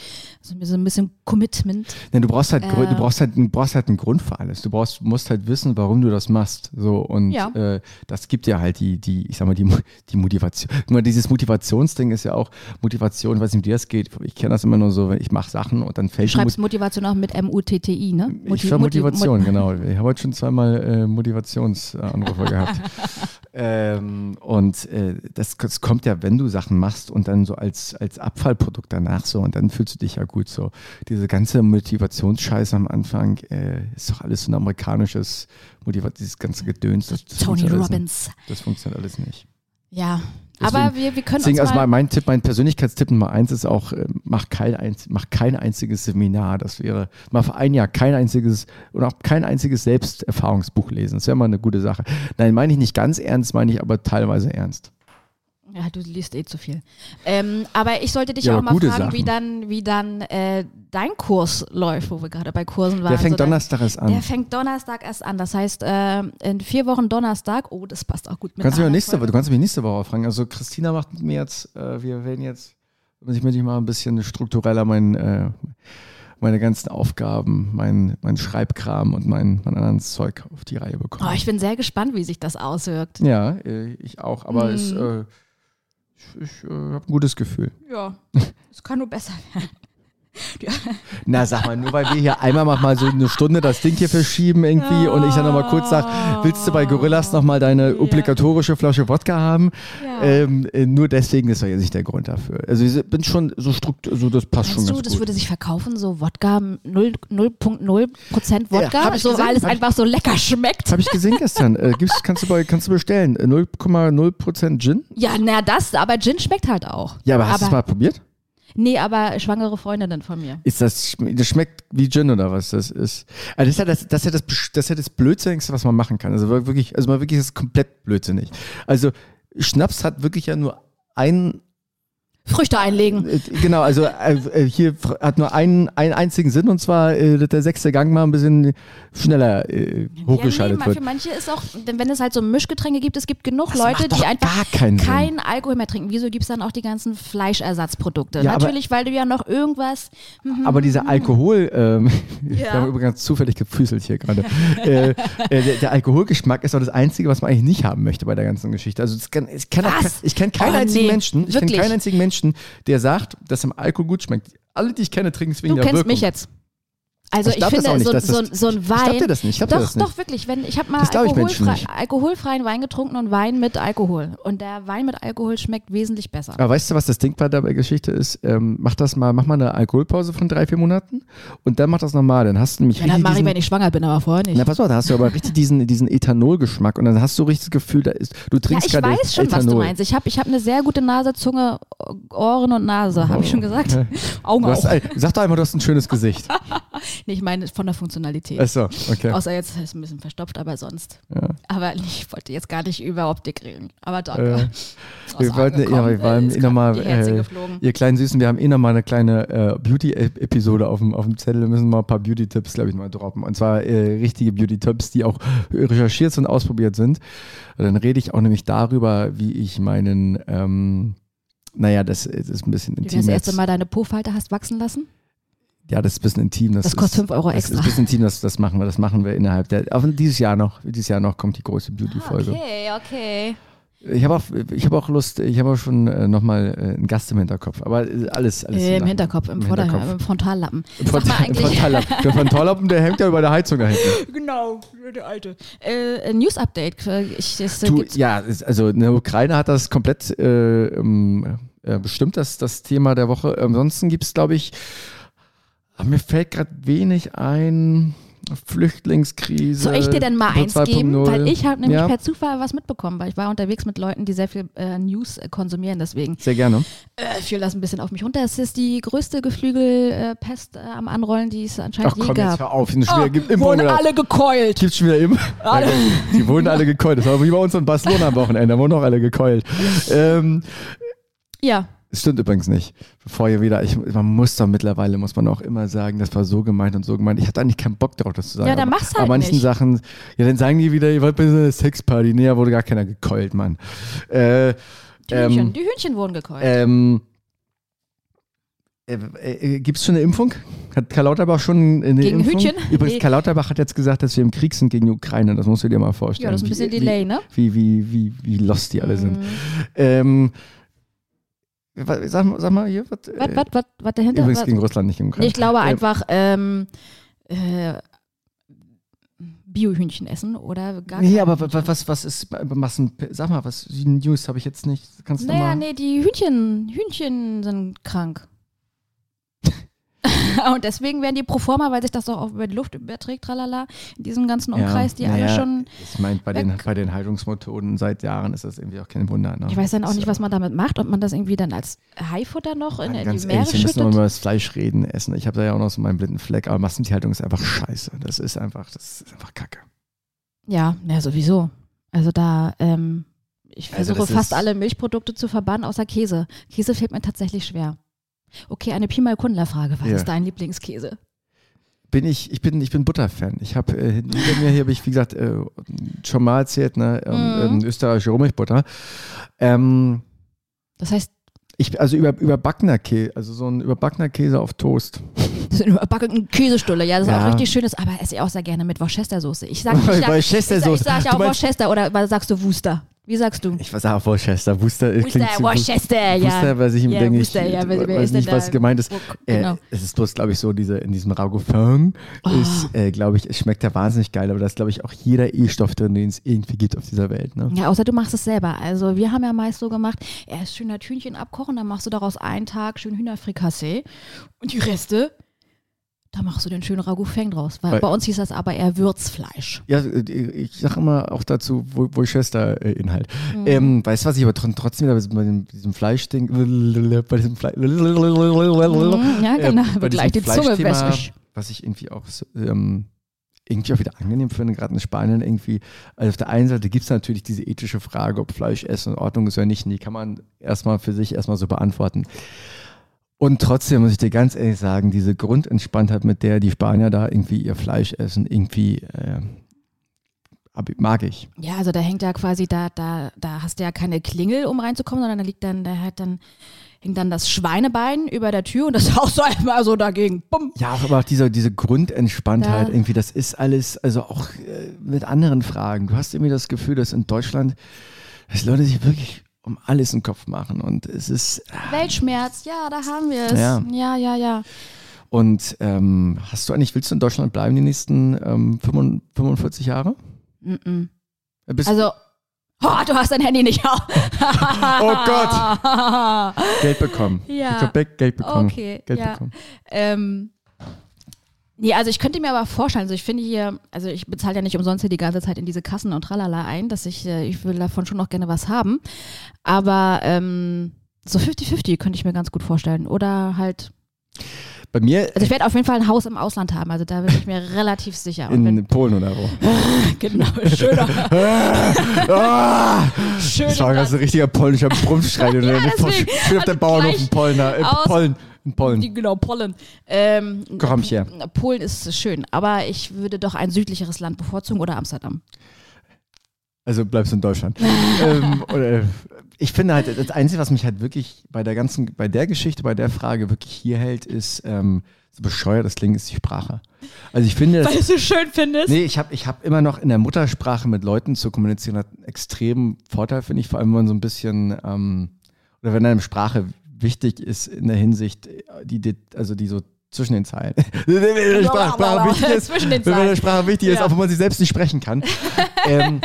so, so ein bisschen Commitment. Nee, du brauchst halt, äh, du brauchst halt, du brauchst halt einen Grund für alles. Du brauchst, musst halt wissen, warum du das machst. So und ja. äh, das gibt dir halt die, die, ich sag mal die, die Motivation. Nur dieses Motivationsding ist ja auch Motivation. Ich weiß nicht, wie dir das geht. Ich kenne das immer nur so, ich mache Sachen und dann fällt. Du schreibst Mot Motivation auch mit M U T T I, ne? Motiv ich Motivation, Motiv genau. Ich habe heute schon zweimal äh, Motivationsanrufe gehabt. Ähm, und äh, das, das, kommt ja, wenn du Sachen machst und dann so als, als Abfallprodukt danach so und dann fühlst du dich ja gut so. Diese ganze Motivationsscheiße am Anfang äh, ist doch alles so ein amerikanisches Motivation, dieses ganze Gedöns. Das, das Tony Robbins. Nicht. Das funktioniert alles nicht. Ja, Aber wir, wir können Deswegen, also mal, mein, mein Tipp, mein Persönlichkeitstipp Nummer eins ist auch, äh, mach kein, mach kein einziges Seminar. Das wäre, mal für ein Jahr kein einziges und auch kein einziges Selbsterfahrungsbuch lesen. Das wäre mal eine gute Sache. Nein, meine ich nicht ganz ernst, meine ich aber teilweise ernst. Ja, du liest eh zu viel. Ähm, aber ich sollte dich Ja, auch mal fragen, wie Sachen. dann, wie dann äh, dein Kurs läuft, wo wir gerade bei Kursen waren. Der fängt So dein- Donnerstag erst an. Der fängt Donnerstag erst an. Das heißt, äh, in vier Wochen Donnerstag, oh, das passt auch gut mit Du kannst, auch nächste, du kannst mich nächste Woche fragen. Also Christina macht mit mir jetzt, äh, wir werden jetzt, ich möchte mal ein bisschen struktureller mein, äh, meine ganzen Aufgaben, mein, mein Schreibkram und mein, mein anderes Zeug auf die Reihe bekommen. Oh, ich bin sehr gespannt, wie sich das auswirkt. ja, äh, ich auch, aber es, Mhm. äh, ich, ich äh, habe ein gutes Gefühl. Ja, es kann nur besser werden. Na, sag mal, nur weil wir hier einmal mal so eine Stunde das Ding hier verschieben irgendwie und ich dann nochmal kurz sag, willst du bei Gorillas nochmal deine obligatorische Flasche Wodka haben? Ja. Ähm, äh, nur deswegen ist doch jetzt nicht der Grund dafür. Also ich bin schon so struktur, so das passt schon Meinst du, ganz das gut. würde sich verkaufen, so Wodka, 0 0,0% Wodka, Ja, so gesehen, weil es einfach so lecker schmeckt? Habe ich gesehen gestern. Äh, gibt's, kannst, du bei, kannst du bestellen. Äh, 0,0% Gin? Ja, na das, aber Gin schmeckt halt auch. Ja, aber hast du es mal probiert? Nee, aber schwangere Freundinnen von mir. Ist das, das schmeckt wie Gin oder was das ist? Also das ist ja das, das, ist ja das, das, ist ja das Blödsinnigste, was man machen kann. Also wirklich, also mal wirklich, das ist komplett blödsinnig. Also Schnaps hat wirklich ja nur ein Früchte einlegen. Äh, Genau, also äh, äh, hier hat nur einen, einen einzigen Sinn und zwar, äh, dass der sechste Gang mal ein bisschen schneller äh, hochgeschaltet ja, nee, wird. Für manche ist auch, wenn es halt so Mischgetränke gibt, es gibt genug Das Leute, die einfach keinen Alkohol mehr trinken. Wieso gibt es dann auch die ganzen Fleischersatzprodukte? Ja, aber- Natürlich, weil du ja noch irgendwas. Aber dieser Alkohol, ähm, wir Ja. haben übrigens zufällig gefüßelt hier gerade. äh, äh, der, der Alkoholgeschmack ist doch das Einzige, was man eigentlich nicht haben möchte bei der ganzen Geschichte. Also kann, ich kenne Was? ich kenn keinen Oh, einzigen nee, Menschen, ich kenne keinen einzigen Menschen, der sagt, dass im Alkohol gut schmeckt. Alle, die ich kenne, trinken es wegen Du der kennst Wirkung. mich jetzt. Also Ich ich, finde, nicht, so, das- so, so ein Ich glaub Wein. dir das nicht. Ich glaub doch, das nicht. doch, wirklich. Wenn, ich habe mal ich alkoholfrei, nicht. alkoholfreien Wein getrunken und Wein mit Alkohol. Und der Wein mit Alkohol schmeckt wesentlich besser. Aber weißt du, was das Ding bei der Geschichte ist? Ähm, mach das mal, mach mal eine Alkoholpause von drei, vier Monaten und dann mach das normal. Dann hast du nämlich Ja, dann mache ich, wenn ich schwanger bin, aber vorher nicht. Na, pass mal, da hast du aber richtig diesen, diesen Ethanolgeschmack und dann hast du richtig das Gefühl, da ist, du ja, trinkst ich gerade weiß schon, Ethanol. was du meinst. Ich habe ich hab eine sehr gute Nase, Zunge, Ohren und Nase, habe ich schon gesagt. Augen hast, auch. ein- sag doch einmal, du hast ein schönes Gesicht. Nee, ich meine von der Funktionalität. Achso, okay. Außer jetzt ist es ein bisschen verstopft, aber sonst. Ja. Aber ich wollte jetzt gar nicht über Optik reden. Aber Äh, danke. wir wollten, ja, wir waren eh nochmal, die Herzen äh, ihr kleinen Süßen, wir haben eh nochmal eine kleine äh, Beauty-Episode auf dem, auf dem Zettel. Wir müssen mal ein paar Beauty-Tipps, glaube ich, mal droppen. Und zwar äh, richtige Beauty-Tipps, die auch recherchiert und ausprobiert sind. Und dann rede ich auch nämlich darüber, wie ich meinen, ähm, naja, das, das ist ein bisschen Du intim das erste. Mal deine Po-Falte hast wachsen lassen? Ja, das ist ein bisschen intim. Das, Das kostet ist, 5 Euro das extra. ist ein bisschen intim, das, das machen wir. Das machen wir innerhalb der. Aber dieses Jahr noch, dieses Jahr noch kommt die große Beauty-Folge. Okay, okay. Ich habe auch, ich habe auch Lust, ich habe auch schon äh, nochmal äh, einen Gast im Hinterkopf. Aber äh, alles, alles. Äh, Im Hinterkopf, im, im Vorder Hinterkopf. im Frontallappen. Im Frontal- Frontallappen. Der Frontallappen, der hängt ja über der Heizung da hinten. Genau, der alte. Äh, News-Update. äh, Ich, das, äh, Du, ja, also in der Ukraine hat das komplett äh, ähm, äh, bestimmt, das, das Thema der Woche. Ansonsten gibt es, glaube ich, ah, mir fällt gerade wenig ein. Flüchtlingskrise. Soll ich dir denn mal eins geben? 2.0. Weil ich habe nämlich Ja. per Zufall was mitbekommen, weil ich war unterwegs mit Leuten, die sehr viel äh, News äh, konsumieren. Deswegen Sehr gerne. äh, fiel das ein bisschen auf mich runter. Es ist die größte Geflügelpest äh, am Anrollen, die es anscheinend Ach je komm, gab. jetzt hör auf. Schwere Oh, Impfung wurden oder- alle gekeult. Gibt's schon wieder eben? Alle. Die wurden alle gekeult. Das war wie bei uns in Barcelona am Wochenende. Da wurden auch alle gekeult. Ähm, Ja, stimmt übrigens nicht. Bevor ihr wieder, ich, man muss doch mittlerweile, muss man auch immer sagen, das war so gemeint und so gemeint. Ich hatte eigentlich keinen Bock darauf, das zu sagen. Ja, dann aber, mach's halt Aber manchen nicht. Sachen, ja, dann sagen die wieder, ihr wollt bei so einer Sexparty. Nee, da wurde gar keiner gekeult, Mann. Äh, die Hühnchen, ähm, die Hühnchen wurden gekeult. ähm, äh, äh, Gibt es schon eine Impfung? Hat Karl Lauterbach schon eine Gegen Impfung? Hühnchen? Übrigens, Nee. Karl Lauterbach hat jetzt gesagt, dass wir im Krieg sind gegen die Ukraine. Das musst du dir mal vorstellen. ja, das ist ein bisschen wie, Delay, ne? Wie, wie, wie, wie lost die alle sind. Mhm. Ähm, wa- sag, mal- sag mal hier, was, Was, äh, was, was, was dahinter? übrigens Was- gegen Russland, nicht gegen Ukraine. Nee, ich glaube einfach ähm, äh, Biohühnchen essen oder gar Nee, aber was, was ist Massen, sag mal, was, die News habe ich jetzt nicht. Kannst du Naja, mal? nee, die Hühnchen, Hühnchen sind krank. Und deswegen werden die pro forma, weil sich das doch auch über die Luft überträgt, tralala, in diesem ganzen Umkreis, die alle naja, schon. Ich meine, bei den, bei den Haltungsmethoden seit Jahren ist das irgendwie auch kein Wunder. Ne? Ich weiß dann auch Das, nicht, was man damit macht, ob man das irgendwie dann als Haifutter noch in, in die Meere ehrlich, wir müssen schüttet. mal über das Fleisch reden, essen. Ich habe da ja auch noch so meinen blinden Fleck, aber Massentierhaltung ist einfach scheiße. Das ist einfach, das ist einfach Kacke. Ja, ja, sowieso. Also da, ähm, ich Also versuche das fast alle Milchprodukte zu verbannen, außer Käse. Käse fällt mir tatsächlich schwer. Okay, eine Pi mal Kundler-Frage. Was Ja. ist dein Lieblingskäse? Bin ich, ich bin, ich bin Butterfan. Ich habe äh, hinter mir hier habe ich, wie gesagt, äh, schon mal erzählt, ne, ähm, Mhm. ähm, österreichische Rohmilchbutter. Ähm, Das heißt, ich, also über, überbackener Käse, also so ein überbackener Käse auf Toast. das ist eine überbackene Käsestulle. Ja, das ist Ja. auch richtig schönes, aber esse ich auch sehr gerne mit Worcestersoße. Ich sag, ich, sag, Worcestersoße. ich, sag, ich sag ja Du auch Worcester oder was sagst du Worcester? Wie sagst du? Ich sag auch Worcester. Worcester, äh, Worcester, klingt Worcester, ja. Worcester, weiß ich Ja, denke ich, ja, wer weiß nicht, was gemeint ist. Wo- genau. Äh, es ist bloß, glaube ich, so, diese, in diesem Ragoufin Oh. ist, äh, glaube ich, es schmeckt ja wahnsinnig geil, aber da ist, glaube ich, auch jeder E-Stoff drin, den es irgendwie gibt auf dieser Welt. Ne? Ja, außer du machst es selber. Also wir haben ja meist so gemacht, erst schön das Hühnchen abkochen, dann machst du daraus einen Tag schön Hühnerfrikassee und die Reste, da machst du den schönen Ragoufeng draus. Weil Weil- bei uns hieß das aber eher Würzfleisch. Ja, ich sage immer auch dazu Wo- Worcester-Inhalt. Mhm. Ähm, weißt du, was ich aber tr- trotzdem wieder bei diesem, Fleischding, bei diesem Fleisch, Mhm, ja, genau. Ähm, bei Aber gleich die Zunge wässrig. Was ich irgendwie auch ähm, irgendwie auch wieder angenehm finde, gerade in Spanien irgendwie. Also auf der einen Seite gibt es natürlich diese ethische Frage, ob Fleisch essen in Ordnung ist oder nicht. Und die kann man erstmal für sich erstmal so beantworten. Und trotzdem muss ich dir ganz ehrlich sagen, diese Grundentspanntheit, mit der die Spanier da irgendwie ihr Fleisch essen, irgendwie äh, mag ich. Ja, also da hängt ja quasi, da, da, da hast du ja keine Klingel, um reinzukommen, sondern da liegt dann, da hat dann, hängt dann das Schweinebein über der Tür und das haust du einmal so dagegen. Bumm. Ja, aber auch diese, diese Grundentspanntheit Da- irgendwie, das ist alles, also auch äh, mit anderen Fragen. Du hast irgendwie das Gefühl, dass in Deutschland, dass Leute sich wirklich um alles im Kopf machen und es ist, Weltschmerz, ja, da haben wir es. Ja. ja, ja. ja. und ähm, hast du eigentlich, willst du in Deutschland bleiben die nächsten ähm, 45 45 Jahre? Äh, Bist Also, oh, du hast dein Handy nicht auf. oh Gott, Geld bekommen. Ja. Ich hab Geld Geld bekommen. Okay, Geld ja. bekommen. Ähm, nee, also ich könnte mir aber vorstellen, also ich finde hier, also ich bezahle ja nicht umsonst hier die ganze Zeit in diese Kassen und tralala ein, dass ich, äh, ich will davon schon noch gerne was haben. Aber ähm, so 50-50 könnte ich mir ganz gut vorstellen. Oder halt, Bei mir also ich werde auf jeden Fall ein Haus im Ausland haben, also da bin ich mir relativ sicher. Und in Polen oder wo? genau, schöner, schöner das war ganz ein richtiger polnischer Brummschrei. ja, deswegen. Schön auf der Und Bauernhof in Polen. Äh. In Polen. Die, genau, Pollen. Ähm, Komm hier. Polen ist schön, aber ich würde doch ein südlicheres Land bevorzugen oder Amsterdam. Also bleibst du in Deutschland. ähm, oder, ich finde halt, das Einzige, was mich halt wirklich bei der ganzen, bei der Geschichte, bei der Frage wirklich hier hält, ist, ähm, so bescheuert das klingt, ist die Sprache. Also ich finde, Weil du es so schön findest. nee, ich habe ich hab immer noch in der Muttersprache mit Leuten zu kommunizieren, hat einen extremen Vorteil, finde ich, vor allem wenn man so ein bisschen, ähm, oder wenn einem Sprache wichtig ist in der Hinsicht, die, die also die so zwischen den Zeilen. Wenn der Sprache, Sprache wichtig ist, Zwischen den wenn der Zeilen. Sprache wichtig ist, Ja. auch wenn man sie selbst nicht sprechen kann. ähm,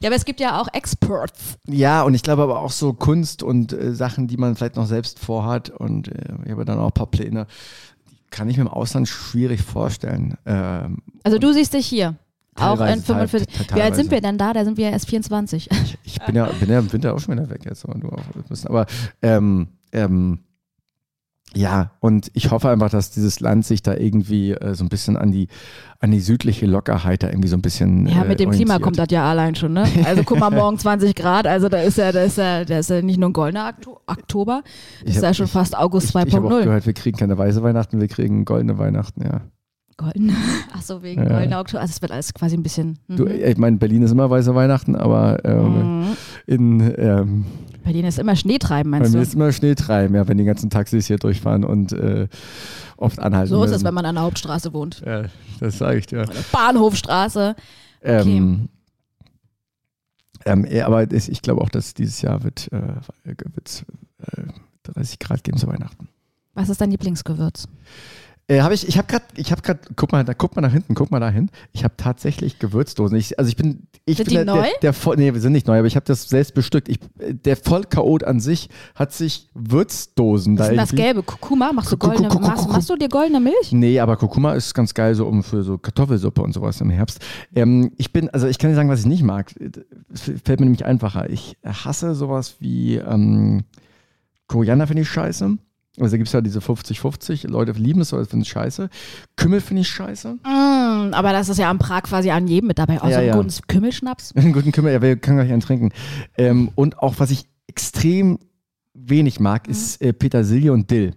Ja, aber es gibt ja auch Experts. Ja, und ich glaube aber auch so Kunst und äh, Sachen, die man vielleicht noch selbst vorhat. Und äh, ich habe dann auch ein paar Pläne, die kann ich mir im Ausland schwierig vorstellen. Ähm, Also du siehst dich hier. Auch Teilweise, in 45. teil- Wie alt teilweise. sind wir denn da? Da sind wir erst 24. ich bin ja, bin ja im Winter auch schon wieder weg jetzt, aber du auch. Aber ähm, ähm, ja, und ich hoffe einfach, dass dieses Land sich da irgendwie äh, so ein bisschen an die, an die südliche Lockerheit da irgendwie so ein bisschen. Ja, äh, mit dem Klima kommt das ja allein schon, ne? Also guck mal, morgen 20 Grad, also da ist ja, da ist ja, da ist ja nicht nur ein goldener Okto- Oktober, Ich ist hab- ja schon ich- fast August Ich, ich habe auch 2.0. gehört, wir kriegen keine weiße Weihnachten, wir kriegen goldene Weihnachten, ja. Golden. Ach so, wegen Ja. goldener Oktober. Also es wird alles quasi ein bisschen. Mhm. Du, ich meine, Berlin ist immer weiße Weihnachten, aber ähm, Mhm. in ähm, Bei denen ist immer Schnee treiben, bei meinst mir du? ist immer Schnee treiben, ja, wenn die ganzen Taxis hier durchfahren und äh, oft anhalten. So ist es, wenn man an der Hauptstraße wohnt. Ja, das sage ich dir. Oder Bahnhofstraße. Ähm, ähm, ja, aber ich glaube auch, dass dieses Jahr wird äh, äh, 30 Grad geben zu Weihnachten. Was ist dein Lieblingsgewürz? Äh, hab ich ich habe gerade, ich habe gerade, guck mal, da, guck mal nach hinten, guck mal dahin. Ich habe tatsächlich Gewürzdosen. Ich, also ich bin, ich Sind bin die der, neu? Der, der voll, nee, wir sind nicht neu, aber ich habe das selbst bestückt. Ich, der Vollchaot an sich hat sich Würzdosen da ist das gelbe? Kurkuma? Machst du goldene, machst, machst du dir goldene Milch? Nee, aber Kurkuma ist ganz geil so um für so Kartoffelsuppe und sowas im Herbst. Ähm, ich bin, also ich kann dir sagen, was ich nicht mag. Es fällt mir nämlich einfacher. Ich hasse sowas wie ähm, Koriander finde ich scheiße. Also da gibt es ja diese 50-50. Leute lieben es, oder finden es scheiße. Kümmel finde ich scheiße. Mm, aber das ist ja am Prag quasi an jedem mit dabei. Außer Ja, ja. guten Kümmelschnaps. Einen guten Kümmel, ja, wir können gleich einen trinken. Ähm, und auch, was ich extrem wenig mag, ist äh, Petersilie und Dill.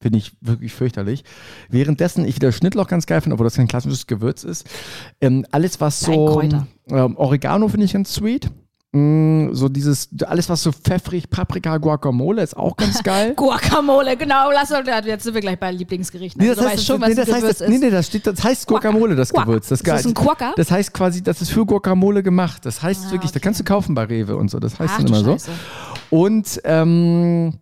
Finde ich wirklich fürchterlich. Währenddessen ich wieder Schnittlauch ganz geil finde, obwohl das kein klassisches Gewürz ist. Ähm, alles, was so. Ähm, Oregano finde ich ganz sweet. Mm, so dieses, alles, was so pfeffrig, Paprika, Guacamole ist auch ganz geil. Guacamole, genau. Lass uns, jetzt sind wir gleich bei Lieblingsgerichten. Nee, Also, das du heißt, schon, nee, was das, heißt das, nee, nee, das, steht, das heißt Guacamole, das Guac. Gewürz. Das, Ist das ein Quacker? das heißt quasi, das ist für Guacamole gemacht. Das heißt Ah, wirklich, da okay. kannst du kaufen bei Rewe und so. Das heißt Ach dann immer so. Scheiße. Und ähm,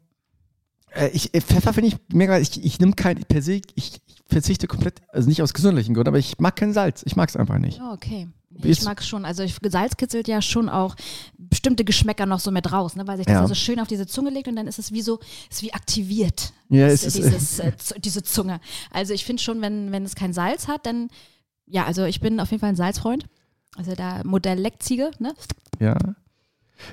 äh, ich, äh, Pfeffer finde ich mega, ich, ich nehme kein, per se, ich, ich verzichte komplett, also nicht aus gesundlichen Gründen, aber ich mag kein Salz. Ich mag es einfach nicht. Oh, okay. Ich ist- mag schon, also ich, Salz kitzelt ja schon auch bestimmte Geschmäcker noch so mit raus, ne? weil sich das Ja. also schön auf diese Zunge legt und dann ist es wie so, ist wie aktiviert. Ja, das, es ist- dieses, äh, diese Zunge. Also ich finde schon, wenn, wenn es kein Salz hat, dann, ja, also ich bin auf jeden Fall ein Salzfreund. Also da Modell Leckziege, ne? Ja.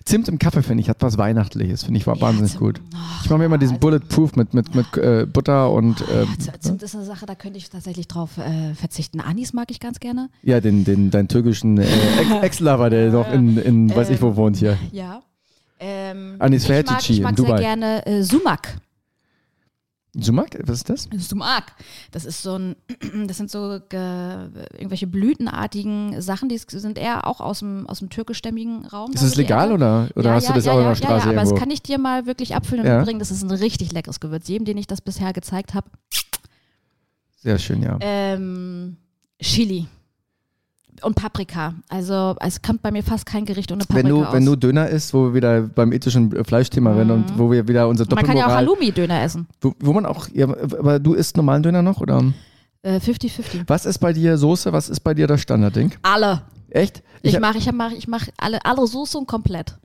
Zimt im Kaffee finde ich, hat was Weihnachtliches, finde ich war wahnsinnig Zimt. gut. Ach, Ich mache mir immer diesen also- Bulletproof mit, mit, mit äh, Butter und ähm, Ja, Z- Zimt ist eine Sache, da könnte ich tatsächlich drauf äh, verzichten. Anis mag ich ganz gerne. ja, den, den, deinen türkischen äh, Ex- Ex-Lover, der noch in, in weiß ich wo wohnt hier. Ja. Ähm, Anis ich mag, Fertici ich in mag sehr Dubai. gerne äh, Sumak. Sumak, was ist das? Sumak. Das ist so ein, das sind so ge, irgendwelche blütenartigen Sachen, die sind eher auch aus dem, aus dem türkischstämmigen Raum. Ist da, es wo die legal Erde- oder, oder ja, hast ja, du das ja, auch in der Straße ja, aber irgendwo? das kann ich dir mal wirklich abfüllen und Ja. mitbringen. Das ist ein richtig leckeres Gewürz. Jedem, den ich das bisher gezeigt habe. Sehr schön, ja. Ähm, Chili. Und Paprika. Also es kommt bei mir fast kein Gericht ohne Paprika wenn du, aus. wenn du Döner isst, wo wir wieder beim ethischen Fleischthema werden und wo wir wieder unser man kann ja auch Doppelmoral, Halloumi-Döner essen. wo, wo man auch, ja, aber du isst normalen Döner noch oder? Äh, 50-50. Was ist bei dir Soße, was ist bei dir das Standardding? Alle. Echt? Ich hab- mache ich mach, ich mach alle, alle Soßen komplett.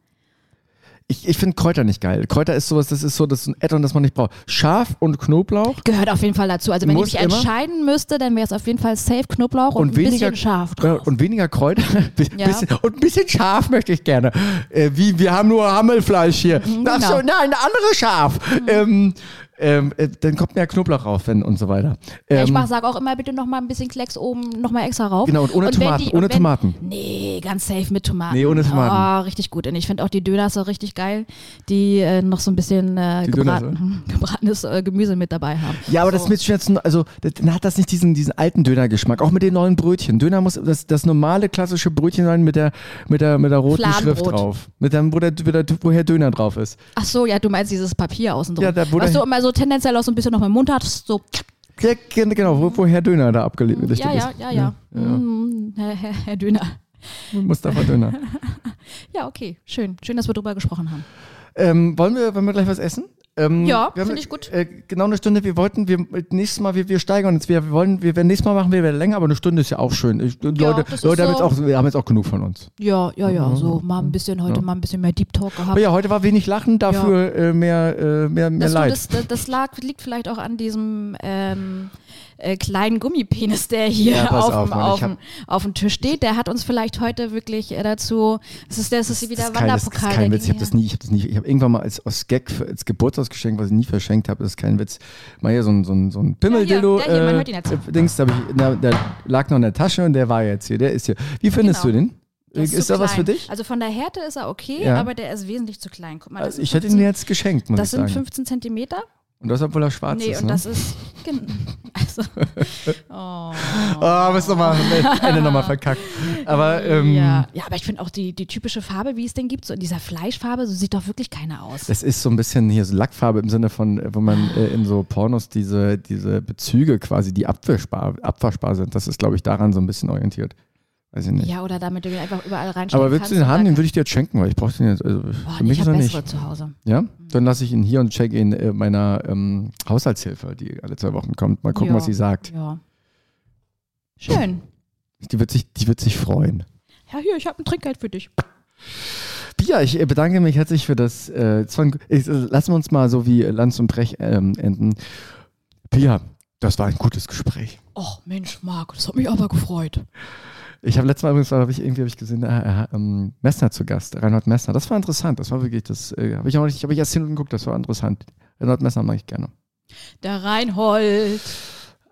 Ich, ich finde Kräuter nicht geil. Kräuter ist sowas, das ist so das ist ein Add-on, das man nicht braucht. Scharf und Knoblauch Gehört auf jeden Fall dazu. Also wenn ich mich immer. entscheiden müsste, dann wäre es auf jeden Fall safe Knoblauch und, und, ein weniger bisschen scharf Ja, drauf. und weniger Kräuter Ja. bisschen, und ein bisschen scharf möchte ich gerne. Äh, wie wir haben nur Hammelfleisch hier. Ach so, genau. Mhm. nein, eine andere scharf. Ähm, ähm, äh, dann kommt mehr Knoblauch rauf, wenn und so weiter. Ich Ähm, mach, sag auch immer bitte noch mal ein bisschen Klecks oben noch mal extra rauf. Genau, und ohne wenn Tomaten, die- ohne und wenn, Tomaten. Nee, ganz safe mit Tomaten. Nee, ohne Tomaten. Oh, richtig gut. Und ich finde auch die Döner so richtig geil, die äh, noch so ein bisschen äh, gebraten, gebratenes äh, Gemüse mit dabei haben. Ja, aber das mit jetzt, also das- dann hat das nicht diesen, diesen alten Dönergeschmack, auch mit den neuen Brötchen. Döner muss das, das normale klassische Brötchen sein mit der, mit der, mit der roten Fladenbrot. Schrift drauf. Mit dem, wo der, wo der, wo der Döner drauf ist. Ach so, ja, du meinst dieses Papier außen drum. Ja, da, wo Was der- du immer so tendenziell auch so ein bisschen noch im Mund hattest, so Ja, gen- genau, wo, wo Herr Döner da abgelichtet ja, ist. ja, ja, ja. Mm, Herr, Herr, Herr Döner. Mustafa Döner. Ja, okay, schön. Schön, dass wir drüber gesprochen haben. ähm, wollen, wir, wollen wir gleich was essen? Ähm, Ja, wir haben, find ich gut. Äh, genau eine Stunde. Wir wollten, wir nächstes Mal, wir, wir steigern uns. Wir wollen, wir werden nächstes Mal machen wir wieder länger, aber eine Stunde ist ja auch schön. Ich, Leute, das ist Leute haben, jetzt auch, wir haben jetzt auch genug von uns. Ja, ja, ja, so mal ein bisschen heute mal ein bisschen mehr Deep Talk gehabt. Aber ja, heute war wenig Lachen, dafür äh, mehr, äh, mehr, mehr Das, Leid. das, das, das lag, liegt vielleicht auch an diesem ähm, äh, kleinen Gummipenis, der hier Ja, auf, auf, dem, Mann, auf, auf dem Tisch steht. Der hat uns vielleicht heute wirklich äh, dazu. Das ist, das ist wieder das ist kein, das, Wanderpokal. ist kein Witz. Ich habe das nie, ich habe das nie, ich habe irgendwann mal als, als Gag als Geburtstagsgeschenk, was ich nie verschenkt habe, das ist kein Witz, mal hier so ein, so ein, so ein Pimmeldildo. Ja, äh, äh, Dings, da ich, der, der lag noch in der Tasche und der war jetzt hier, der ist hier. Wie findest Genau. du den? Ist, zu da was für dich? Also von der Härte ist er okay, Ja. aber der ist wesentlich zu klein. Guck mal, Also ich hätte ihn 15 dir jetzt geschenkt, muss Das sind sagen. 15 Zentimeter. Und das, obwohl er schwarz Nee, ist. und ne? das ist. Also, oh. Oh, bist nochmal, Ende nochmal verkackt. Aber, ähm, ja. ja, aber ich finde auch die, die typische Farbe, wie es den gibt, so in dieser Fleischfarbe, so sieht doch wirklich keiner aus. Das ist so ein bisschen hier so Lackfarbe im Sinne von, äh, wo man äh, in so Pornos diese, diese Bezüge quasi, die abwaschbar, abwaschbar sind. Das ist, glaube ich, daran so ein bisschen orientiert. Weiß ich nicht. Ja, oder damit du ihn einfach überall reinstecken Aber willst du den haben, dann- den würde ich dir jetzt schenken, weil ich brauche den jetzt. Also Boah, für mich ich ist er habe nicht. zu Hause. Ja? Dann lasse ich ihn hier und check ihn äh, meiner ähm, Haushaltshilfe, die alle zwei Wochen kommt. Mal gucken, Ja. was sie sagt. Ja. Schön. Die wird sich, die wird sich freuen. Ja, hier, ich habe ein Trinkgeld für dich. Pia, ich äh, bedanke mich herzlich für das. Äh, ich, äh, lassen wir uns mal so wie äh, Lanz und Brech ähm, enden. Pia, das war ein gutes Gespräch. Och, Mensch, Marc, das hat mich aber gefreut. Ich habe letztes Mal übrigens, habe ich irgendwie hab ich gesehen, äh, äh, ähm, Messner zu Gast, Reinhard Messner. Das war interessant. Das war wirklich, das äh, habe ich auch nicht, habe ich erst hingeguckt, das war interessant. Reinhard Messner mag ich gerne. Der Reinhold.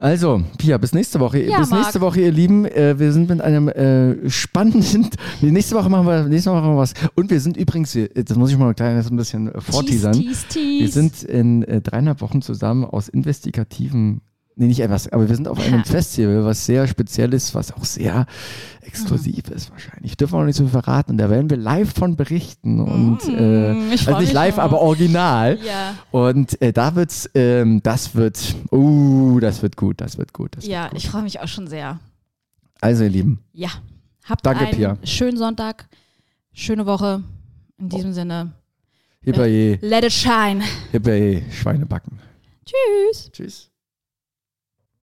Also, Pia, bis nächste Woche. Ja, bis Marc. nächste Woche, ihr Lieben. Äh, wir sind mit einem äh, spannenden. Nee, nächste Woche machen wir, nächste Woche machen wir was. Und wir sind übrigens, das muss ich mal klein ein bisschen äh, vorteasern. Tease, tease, tease. Wir sind in äh, dreieinhalb Wochen zusammen aus investigativen. Nee, nicht etwas, aber wir sind auf einem Festival, was sehr speziell ist, was auch sehr exklusiv ist wahrscheinlich. Dürfen wir noch nicht so viel verraten. Da werden wir live von berichten. Und äh, ich freu also nicht live, schon. aber original. Ja, Und äh, da wird's, ähm, das wird, uh, das wird gut, das wird gut. Das ja wird gut. ich freue mich auch schon sehr. Also ihr Lieben, Ja. Habt Danke, einen Pia. schönen Sonntag, schöne Woche. In diesem Sinne, hippie, let it shine. hippie, Schweinebacken. Tschüss. Tschüss.